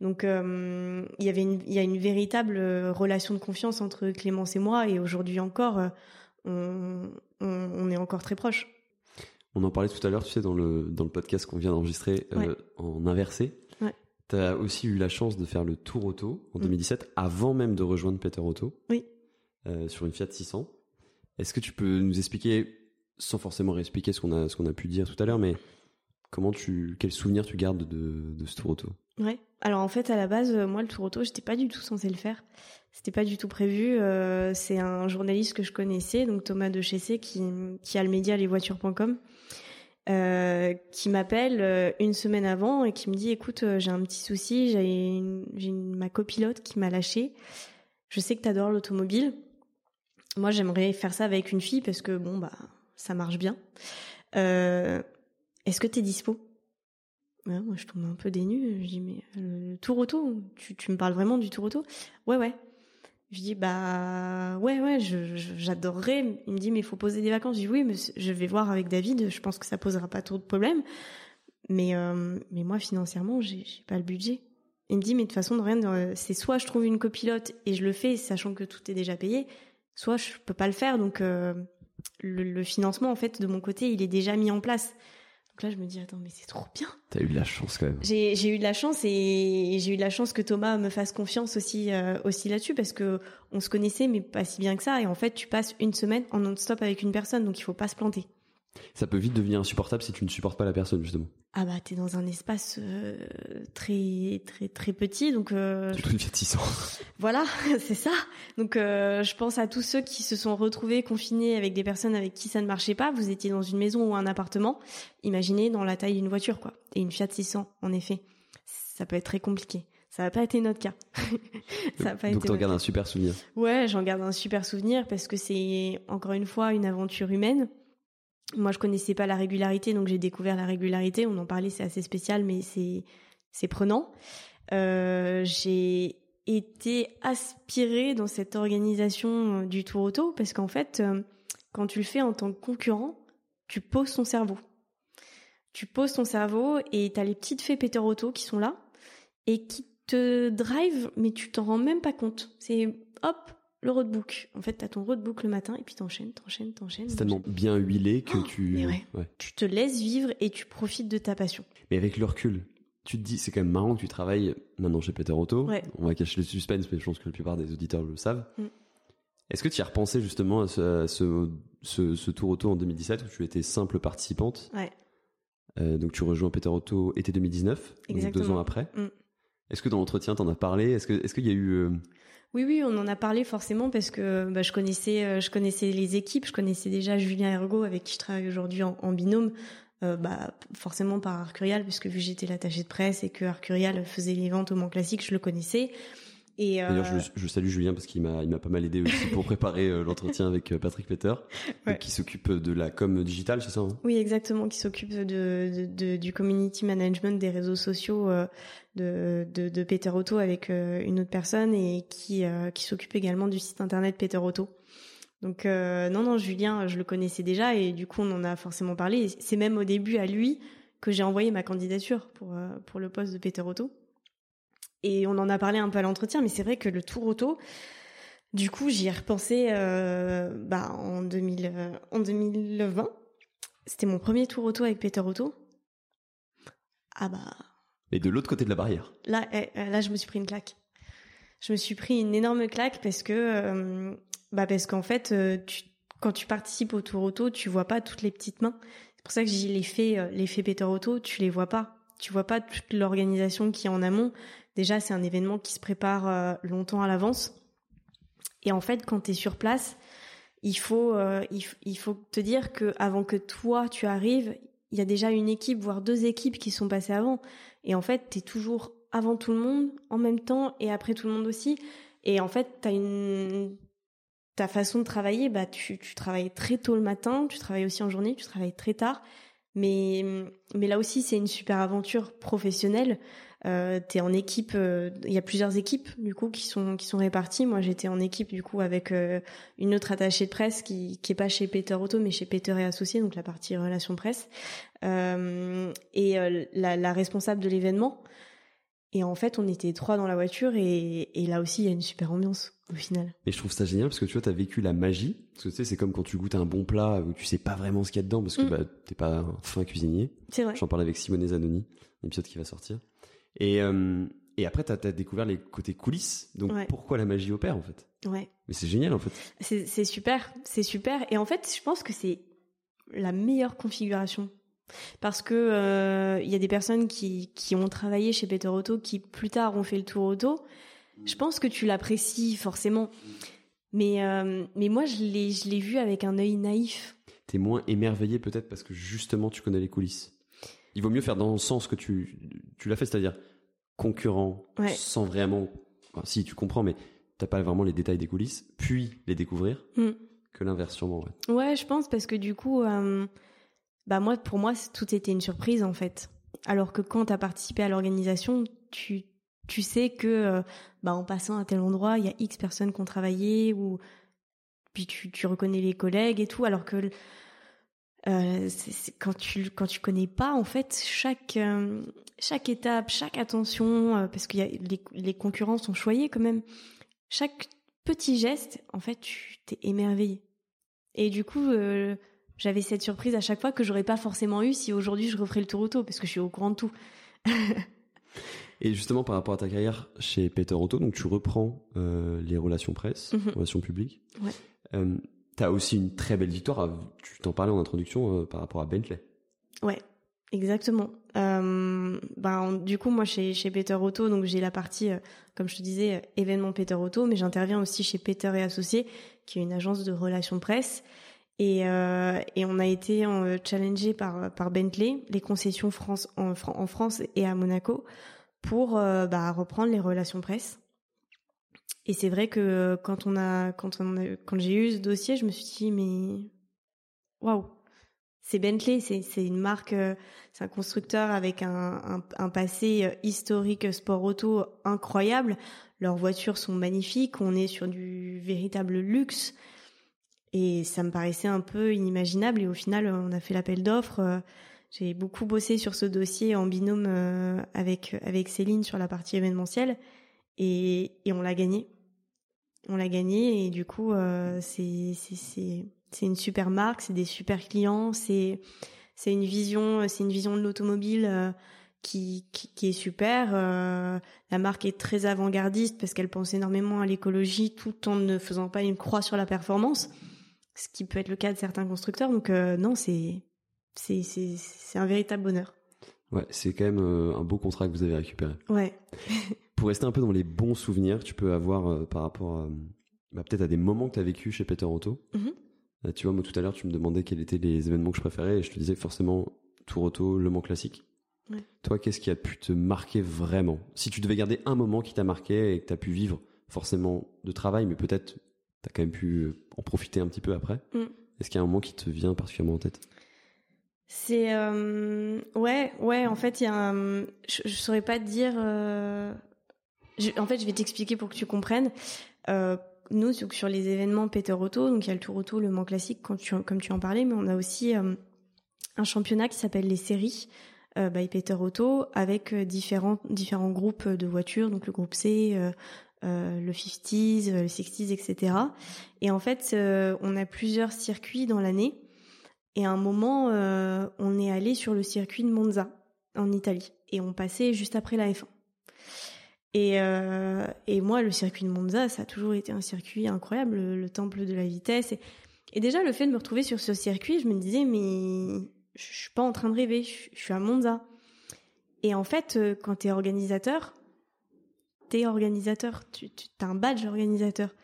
Donc euh, il y avait une, il y a une véritable relation de confiance entre Clémence et moi et aujourd'hui encore on, on, est encore très proches. On en parlait tout à l'heure, tu sais, dans le dans le podcast qu'on vient d'enregistrer en inversé. Ouais. Tu as aussi eu la chance de faire le Tour Auto en 2017 mm. avant même de rejoindre Peter Auto. Oui. sur une Fiat 600. Est-ce que tu peux nous expliquer, sans forcément réexpliquer ce qu'on a, a pu dire tout à l'heure, mais comment tu, quel souvenir tu gardes de, de ce tour auto? Ouais. Alors en fait, à la base, euh, moi, le tour auto, j'étais pas du tout censé le faire. C'était pas du tout prévu. Euh, c'est un journaliste que je connaissais, donc Thomas de Chessé, qui, qui a le média lesvoitures.com, euh, qui m'appelle euh, une semaine avant et qui me dit, écoute, j'ai un petit souci, j'ai, ma copilote qui m'a lâché. Je sais que tu adores l'automobile. Moi, j'aimerais faire ça avec une fille parce que bon, bah, ça marche bien. Euh, Est-ce que t'es dispo? Moi, je tombe un peu dénue. Je dis mais le tour auto, tu, tu me parles vraiment du tour auto? Ouais, ouais. Je dis bah ouais, ouais, j'adorerais. Il me dit mais il faut poser des vacances. Je dis oui, mais je vais voir avec David. Je pense que ça posera pas trop de problèmes. Mais euh, mais moi financièrement, j'ai pas le budget. Il me dit mais de toute façon, rien, c'est soit je trouve une copilote et je le fais, sachant que tout est déjà payé, soit je peux pas le faire. Donc euh, le, financement en fait de mon côté, il est déjà mis en place. Donc là, je me dis attends, mais c'est trop bien. T'as eu de la chance quand même. J'ai eu de la chance et j'ai eu de la chance que Thomas me fasse confiance aussi euh, aussi là-dessus parce que on se connaissait mais pas si bien que ça et en fait tu passes une semaine en non-stop avec une personne donc il faut pas se planter. Ça peut vite devenir insupportable si tu ne supportes pas la personne justement. Ah bah t'es dans un espace euh, très très très petit donc. Euh, tu une 600. Voilà, c'est ça. Donc euh, je pense à tous ceux qui se sont retrouvés confinés avec des personnes avec qui ça ne marchait pas. Vous étiez dans une maison ou un appartement. Imaginez dans la taille d'une voiture quoi. Et une Fiat 600 en effet, ça peut être très compliqué. Ça n'a pas été notre cas. ça a pas donc t'en gardes un super souvenir. Ouais, j'en garde un super souvenir parce que c'est encore une fois une aventure humaine moi, je connaissais pas la régularité, donc j'ai découvert la régularité. On en parlait, c'est assez spécial, mais c'est c'est prenant. Euh, j'ai été aspirée dans cette organisation euh, du Tour Auto parce qu'en fait, euh, quand tu le fais en tant que concurrent, tu poses ton cerveau. Tu poses ton cerveau et tu as les petites fées Peter Auto qui sont là et qui te drive, mais tu t'en rends même pas compte. C'est hop, le roadbook. En fait, tu as ton roadbook le matin et puis t'enchaînes, t'enchaînes, t'enchaînes. C'est tellement bien huilé que Oh, tu. mais ouais. ouais. Tu te laisses vivre et tu profites de ta passion. Mais avec le recul, tu te dis, c'est quand même marrant que tu travailles maintenant chez Peter Otto. Ouais. On va cacher le suspense, mais je pense que la plupart des auditeurs le savent. Mm. Est-ce que tu y as repensé justement à ce, à ce, ce- ce tour auto en 2017 où tu étais simple participante Ouais. Euh, Donc tu rejoins Peter Otto été 2019, donc deux ans après. Mm. Est-ce que dans l'entretien, t'en as parlé? Est-ce que est-ce qu'il y a eu euh, Oui, oui, on en a parlé forcément parce que bah, je connaissais, euh, je connaissais les équipes, je connaissais déjà Julien Ergo avec qui je travaille aujourd'hui en, binôme, euh, bah, forcément par Arcurial puisque vu que j'étais l'attaché de presse et que Arcurial faisait les ventes au Mans Classique, je le connaissais. Et euh, D'ailleurs, je, je salue Julien parce qu'il m'a il m'a pas mal aidé aussi pour préparer euh, l'entretien avec euh, Patrick Peter, Ouais. qui s'occupe de la com digitale, c'est ça hein? Oui, exactement, qui s'occupe de, de- de- du community management des réseaux sociaux euh, de, de, de Peter Otto avec euh, une autre personne et qui, euh, qui s'occupe également du site internet Peter Otto. Donc euh, non, non, Julien, je le connaissais déjà et du coup on en a forcément parlé. C'est même au début à lui que j'ai envoyé ma candidature pour, euh, pour le poste de Peter Otto. Et on en a parlé un peu à l'entretien, mais c'est vrai que le tour auto, du coup j'y ai repensé euh, bah, en, 2000, euh, en 2020. C'était mon premier tour auto avec Peter Otto. Ah bah Et de l'autre côté de la barrière. là, eh, eh, là, je me suis pris une claque. Je me suis pris une énorme claque parce que, euh, bah parce qu'en fait, euh, tu, quand tu participes au Tour Auto, tu vois pas toutes les petites mains. C'est pour ça que j'ai l'effet, euh, l'effet Peter Auto, tu les vois pas. Tu vois pas toute l'organisation qui est en amont. Déjà, c'est un événement qui se prépare euh, longtemps à l'avance. Et en fait, quand tu es sur place, il faut, euh, il, faut te dire que avant que toi tu arrives, il y a déjà une équipe, voire deux équipes qui sont passées avant. Et en fait, tu es toujours avant tout le monde, en même temps, et après tout le monde aussi. Et en fait, ta façon de travailler, bah tu, tu travailles très tôt le matin, tu travailles aussi en journée, tu travailles très tard. Mais, mais là aussi, c'est une super aventure professionnelle. Euh, t'es en équipe, euh, il y a plusieurs équipes du coup qui sont qui sont réparties. Moi, j'étais en équipe du coup avec euh, une autre attachée de presse qui qui est pas chez Peter Auto mais chez Peter et Associés, donc la partie relations presse, Euh, et la, la responsable de l'événement. Et en fait, on était trois dans la voiture et, et là aussi, il y a une super ambiance au final. Et je trouve ça génial parce que tu vois, t'as vécu la magie. Parce que tu sais, c'est comme quand tu goûtes un bon plat où tu sais pas vraiment ce qu'il y a dedans parce que Mm. bah, t'es pas un fin cuisinier. C'est vrai. J'en parle avec Simone Zanoni, un épisode qui va sortir. Et, euh, et après, t'as as découvert les côtés coulisses. Donc Ouais. pourquoi la magie opère en fait? Ouais. Mais c'est génial en fait. C'est super, c'est super. Et en fait, je pense que c'est la meilleure configuration. Parce que euh, il y a des personnes qui, qui ont travaillé chez Peter Auto, qui plus tard ont fait le tour auto. Je pense que tu l'apprécies forcément. Mais, euh, mais moi, je l'ai je l'ai vu avec un œil naïf. T'es moins émerveillé peut-être parce que justement tu connais les coulisses. Il vaut mieux faire dans le sens que tu, tu l'as fait, c'est-à-dire concurrent, Ouais. sans vraiment. enfin, si tu comprends, mais t'as pas vraiment les détails des coulisses, puis les découvrir, Mm. que l'inverse sûrement. Ouais. Ouais, je pense parce que du coup, euh, bah moi, pour moi, tout était une surprise en fait. Alors que quand tu as participé à l'organisation, tu, tu sais que euh, bah, en passant à tel endroit, il y a X personnes qui ont travaillé ou puis tu, tu reconnais les collègues et tout. Alors que euh, quand tu quand tu connais pas en fait chaque euh, chaque étape, chaque attention, euh, parce que les, les concurrents sont choyés quand même. Chaque petit geste, en fait, tu t'es émerveillé. Et du coup, j'avais cette surprise à chaque fois que j'aurais pas forcément eu si aujourd'hui je referais le tour auto, parce que je suis au courant de tout. Et justement, par rapport à ta carrière chez Peter Otto, donc tu reprends les relations presse, Mhm. relations publiques. Ouais. Euh, T'as aussi une très belle victoire. à- tu t'en parlais en introduction euh, par rapport à Bentley. Ouais, exactement. Euh, ben, du coup, moi, chez, Peter Auto, donc j'ai la partie, euh, comme je te disais, euh, événement Peter Auto, mais j'interviens aussi chez Peter et Associés, qui est une agence de relations presse. Et, euh, on a été euh, challengé par, Bentley, les concessions France, en, Fran- en France et à Monaco, pour euh, bah, reprendre les relations presse. Et c'est vrai que euh, quand on a, quand j'ai eu ce dossier, je me suis dit mais waouh, c'est Bentley, c'est une marque, euh, c'est un constructeur avec un, un, passé euh, historique sport auto incroyable. Leurs voitures sont magnifiques, on est sur du véritable luxe. Et ça me paraissait un peu inimaginable. Et au final, on a fait l'appel d'offres. J'ai beaucoup bossé sur ce dossier en binôme avec avec Céline sur la partie événementielle, et, et on l'a gagné. On l'a gagné et du coup, euh, c'est c'est une super marque, c'est des super clients, c'est c'est une vision, c'est une vision de l'automobile euh, qui, qui, est super. Euh, la marque est très avant-gardiste parce qu'elle pense énormément à l'écologie tout en ne faisant pas une croix sur la performance, ce qui peut être le cas de certains constructeurs. Donc non, c'est c'est c'est un véritable bonheur. Ouais, c'est quand même un beau contrat que vous avez récupéré. Ouais. Pour rester un peu dans les bons souvenirs, tu peux avoir par rapport à, bah, peut-être à des moments que tu as vécu chez Peter Auto. Mm-hmm. Euh, tu vois, moi tout à l'heure, tu me demandais quels étaient les événements que je préférais et je te disais forcément Tour Auto, Le Mans Classique. Toi, qu'est-ce qui a pu te marquer vraiment? Si tu devais garder un moment qui t'a marqué et que tu as pu vivre forcément de travail, mais peut-être tu as quand même pu en profiter un petit peu après, mm. est-ce qu'il y a un moment qui te vient particulièrement en tête? C'est euh, ouais ouais en fait il y a un... je, je saurais pas te dire euh... en fait je vais t'expliquer pour que tu comprennes euh, nous, sur les événements Peter Auto, donc il y a le Tour Auto, le Mans Classique, comme tu en parlais, mais on a aussi euh, un championnat qui s'appelle les séries euh, by Peter Auto, avec différents, différents groupes de voitures, donc le groupe C, le 50s, le 60s, etc. Et en fait, on a plusieurs circuits dans l'année. Et à un moment, on est allé sur le circuit de Monza, en Italie. Et on passait juste après la F1. Et, euh, et moi, le circuit de Monza, ça a toujours été un circuit incroyable, le, temple de la vitesse. Et, déjà, le fait de me retrouver sur ce circuit, je me disais, mais je suis pas en train de rêver, je, suis à Monza. Et en fait, euh, quand tu es organisateur, tu es organisateur, tu, as un badge organisateur.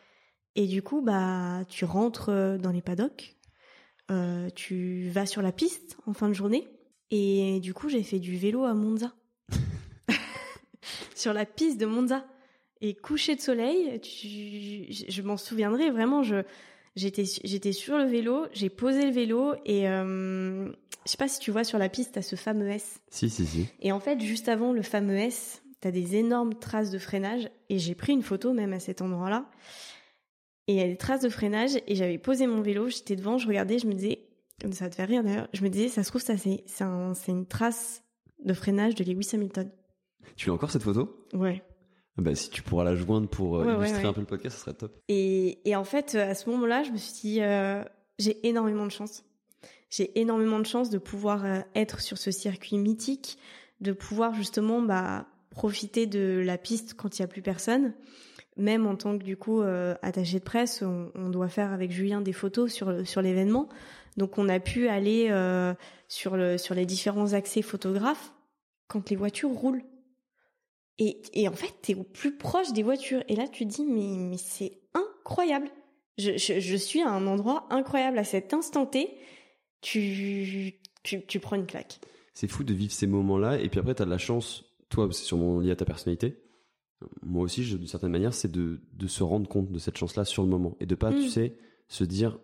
Et du coup, bah, tu rentres euh, dans les paddocks, tu vas sur la piste en fin de journée. Et du coup, j'ai fait du vélo à Monza sur la piste de Monza. Et coucher de soleil, je, m'en souviendrai vraiment. Je j'étais j'étais sur le vélo, j'ai posé le vélo et euh, je sais pas si tu vois sur la piste, t'as ce fameux S. Si si si. Et en fait, juste avant le fameux S, t'as des énormes traces de freinage et j'ai pris une photo même à cet endroit-là. Et il y a des traces de freinage et j'avais posé mon vélo, j'étais devant, je regardais, je me disais, ça te fait rire d'ailleurs, je me disais, ça se trouve ça c'est c'est un, une trace de freinage de Lewis Hamilton. Tu as encore cette photo? Ouais. Bah, si tu pourras la joindre pour euh, illustrer un peu le podcast, ce serait top. Et, et en fait, à ce moment-là, je me suis dit, euh, j'ai énormément de chance. J'ai énormément de chance de pouvoir euh, être sur ce circuit mythique, de pouvoir justement bah, profiter de la piste quand il n'y a plus personne. Même en tant que du coup attaché de presse, on, on, doit faire avec Julien des photos sur sur l'événement. Donc on a pu aller sur le sur les différents accès photographes quand les voitures roulent. Et, et en fait, tu es au plus proche des voitures. Et là, tu te dis, mais, mais c'est incroyable. Je, je, je, suis à un endroit incroyable. À cet instant T, tu, tu, tu prends une claque. C'est fou de vivre ces moments-là. Et puis après, tu as de la chance, toi, c'est sûrement lié à ta personnalité. Moi aussi, d'une certaine manière, c'est de, de se rendre compte de cette chance-là sur le moment. Et de pas, tu mm. sais, se dire,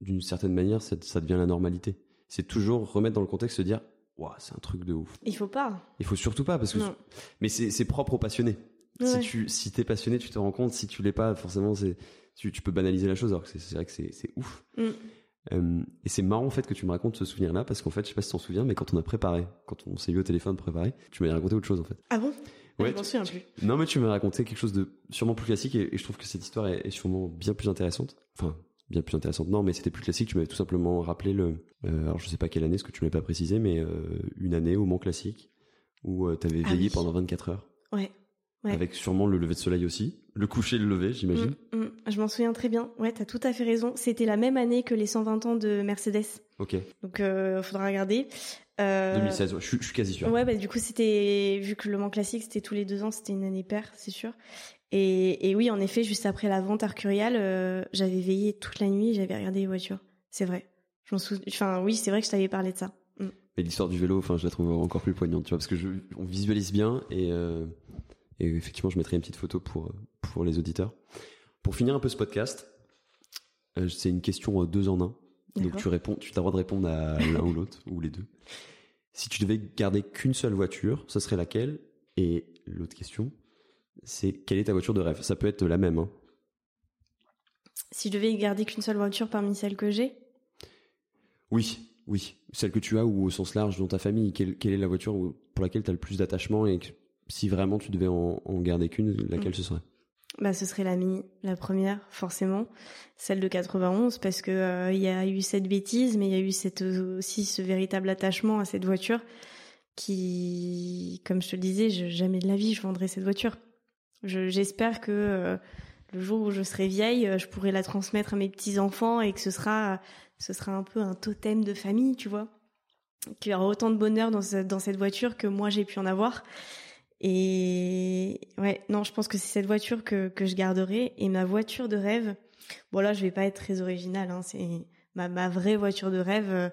d'une certaine manière, ça, ça devient la normalité. C'est toujours remettre dans le contexte, se dire, c'est un truc de ouf. Il faut pas. Il faut surtout pas parce que mais c'est propre aux passionnés. Si tu si t'es passionné, tu te rends compte. Si tu l'es pas, forcément, c'est tu, peux banaliser la chose. Alors que c'est vrai que c'est ouf. Mm. Euh, et c'est marrant en fait que tu me racontes ce souvenir-là parce qu'en fait, je sais pas si tu t'en souviens, mais quand on a préparé, quand on s'est eu au téléphone préparé, tu m'avais raconté autre chose en fait. Ah bon? Ouais, je m'en souviens plus. Non, mais tu m'as raconté quelque chose de sûrement plus classique et, je trouve que cette histoire est, est, sûrement bien plus intéressante. Enfin, bien plus intéressante. Non, mais c'était plus classique. Tu m'avais tout simplement rappelé le. Euh, alors je sais pas quelle année, ce que tu m'avais pas précisé, mais euh, une année au Mans classique où euh, tu avais ah veillé pendant 24 heures. Ouais. Avec sûrement le lever de soleil aussi, le coucher le lever, j'imagine. Mm, mm. je m'en souviens très bien. Ouais, t'as tout à fait raison. C'était la même année que les 120 ans de Mercedes. Ok. Donc, il faudra regarder. 2016, je, suis quasi sûr. Ouais, bah, du coup, c'était, vu que le Mans classique, c'était tous les deux ans, c'était une année paire, c'est sûr. Et, et, oui, en effet, juste après la vente arcuriale, euh, j'avais veillé toute la nuit, j'avais regardé les voitures. C'est vrai. Je Enfin, oui, c'est vrai que je t'avais parlé de ça. Mm. Mais l'histoire du vélo, enfin, je la trouve encore plus poignante, tu vois, parce que je, on visualise bien et, euh, et effectivement, je mettrai une petite photo pour pour les auditeurs. Pour finir un peu ce podcast, euh, c'est une question deux en un. Donc tu réponds, tu as le droit de répondre à l'un ou l'autre ou les deux. Si tu devais garder qu'une seule voiture, ce serait laquelle? Et l'autre question, c'est quelle est ta voiture de rêve? Ça peut être la même. Hein. Si je devais garder qu'une seule voiture parmi celles que j'ai? Oui, oui. Celle que tu as ou au sens large dans ta famille, quelle, est la voiture pour laquelle tu as le plus d'attachement et si vraiment tu devais en, garder qu'une, laquelle ce serait? Bah, ce serait la Mini, la première, forcément, celle de 91, parce que euh, il y a eu cette bêtise, mais il y a eu cette, aussi ce véritable attachement à cette voiture qui, comme je te le disais, je, jamais de la vie je vendrai cette voiture. J'espère que euh, le jour où je serai vieille, euh, je pourrai la transmettre à mes petits enfants et que ce sera, ce sera un peu un totem de famille, tu vois, qu'il y aura autant de bonheur dans, dans cette voiture que moi j'ai pu en avoir. Et ouais, non, je pense que c'est cette voiture que, que je garderai. Et ma voiture de rêve, bon là, je vais pas être très originale, hein, c'est ma, ma vraie voiture de rêve. Euh,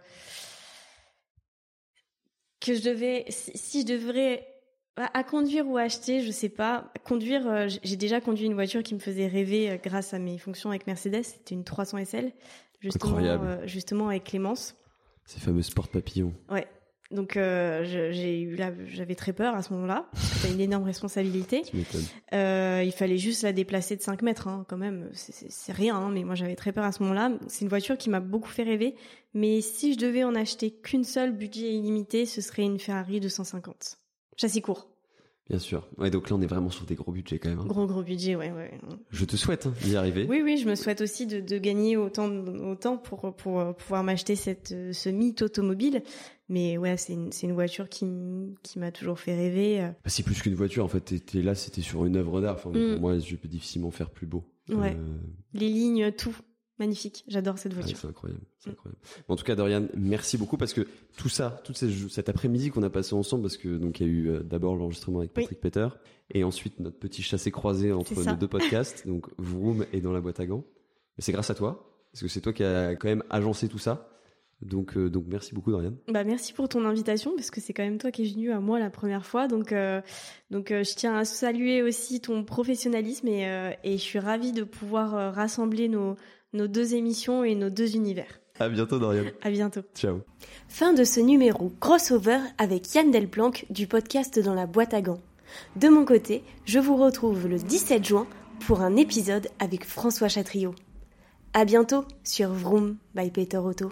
que je devais, si, je devrais à conduire ou à acheter, je sais pas. Conduire, euh, j'ai déjà conduit une voiture qui me faisait rêver euh, grâce à mes fonctions avec Mercedes. C'était une 300 SL, justement, justement avec Clémence. Ces fameux sport papillons. Ouais, donc euh, j'ai eu là, j'avais très peur à ce moment-là. C'était une énorme responsabilité. Euh, il fallait juste la déplacer de 5 mètres, hein, quand même. C'est rien, hein, mais moi j'avais très peur à ce moment-là. C'est une voiture qui m'a beaucoup fait rêver. Mais si je devais en acheter qu'une seule, budget illimité, ce serait une Ferrari 250. Châssis court. Bien sûr. Ouais, donc là, on est vraiment sur des gros budgets quand même. Hein. Gros, gros budget, ouais, ouais. Je te souhaite hein, d'y arriver. Oui, oui, je me souhaite aussi de, de gagner autant, autant pour, pour pouvoir m'acheter cette, ce mythe automobile. Mais ouais, c'est une, une voiture qui, qui m'a toujours fait rêver. Bah, c'est plus qu'une voiture, en fait. T'étais là, c'était sur une œuvre d'art. Enfin, mm. moi, je peux difficilement faire plus beau. Ouais. Euh, Les lignes, tout magnifique. J'adore cette voiture. c'est incroyable, c'est incroyable. En tout cas, Dorian, merci beaucoup parce que tout ça, tout cet après-midi qu'on a passé ensemble, parce que donc il y a eu euh, d'abord l'enregistrement avec Patrick Peter et ensuite notre petit chassé croisé entre nos deux podcasts, donc Vroom et dans la boîte à gants. C'est grâce à toi, parce que c'est toi qui as quand même agencé tout ça. Donc, euh, donc merci beaucoup Dorian. Bah merci pour ton invitation parce que c'est quand même toi qui es venu à moi la première fois. Donc, euh, donc je tiens à saluer aussi ton professionnalisme et, et je suis ravie de pouvoir rassembler nos, nos deux émissions et nos deux univers. À bientôt, Dorian. À bientôt. Ciao. Fin de ce numéro crossover avec Yann Delplanque du podcast Dans la boîte à gants. De mon côté, je vous retrouve le 17 juin pour un épisode avec François Chatriot. À bientôt sur Vroom by Peter Auto.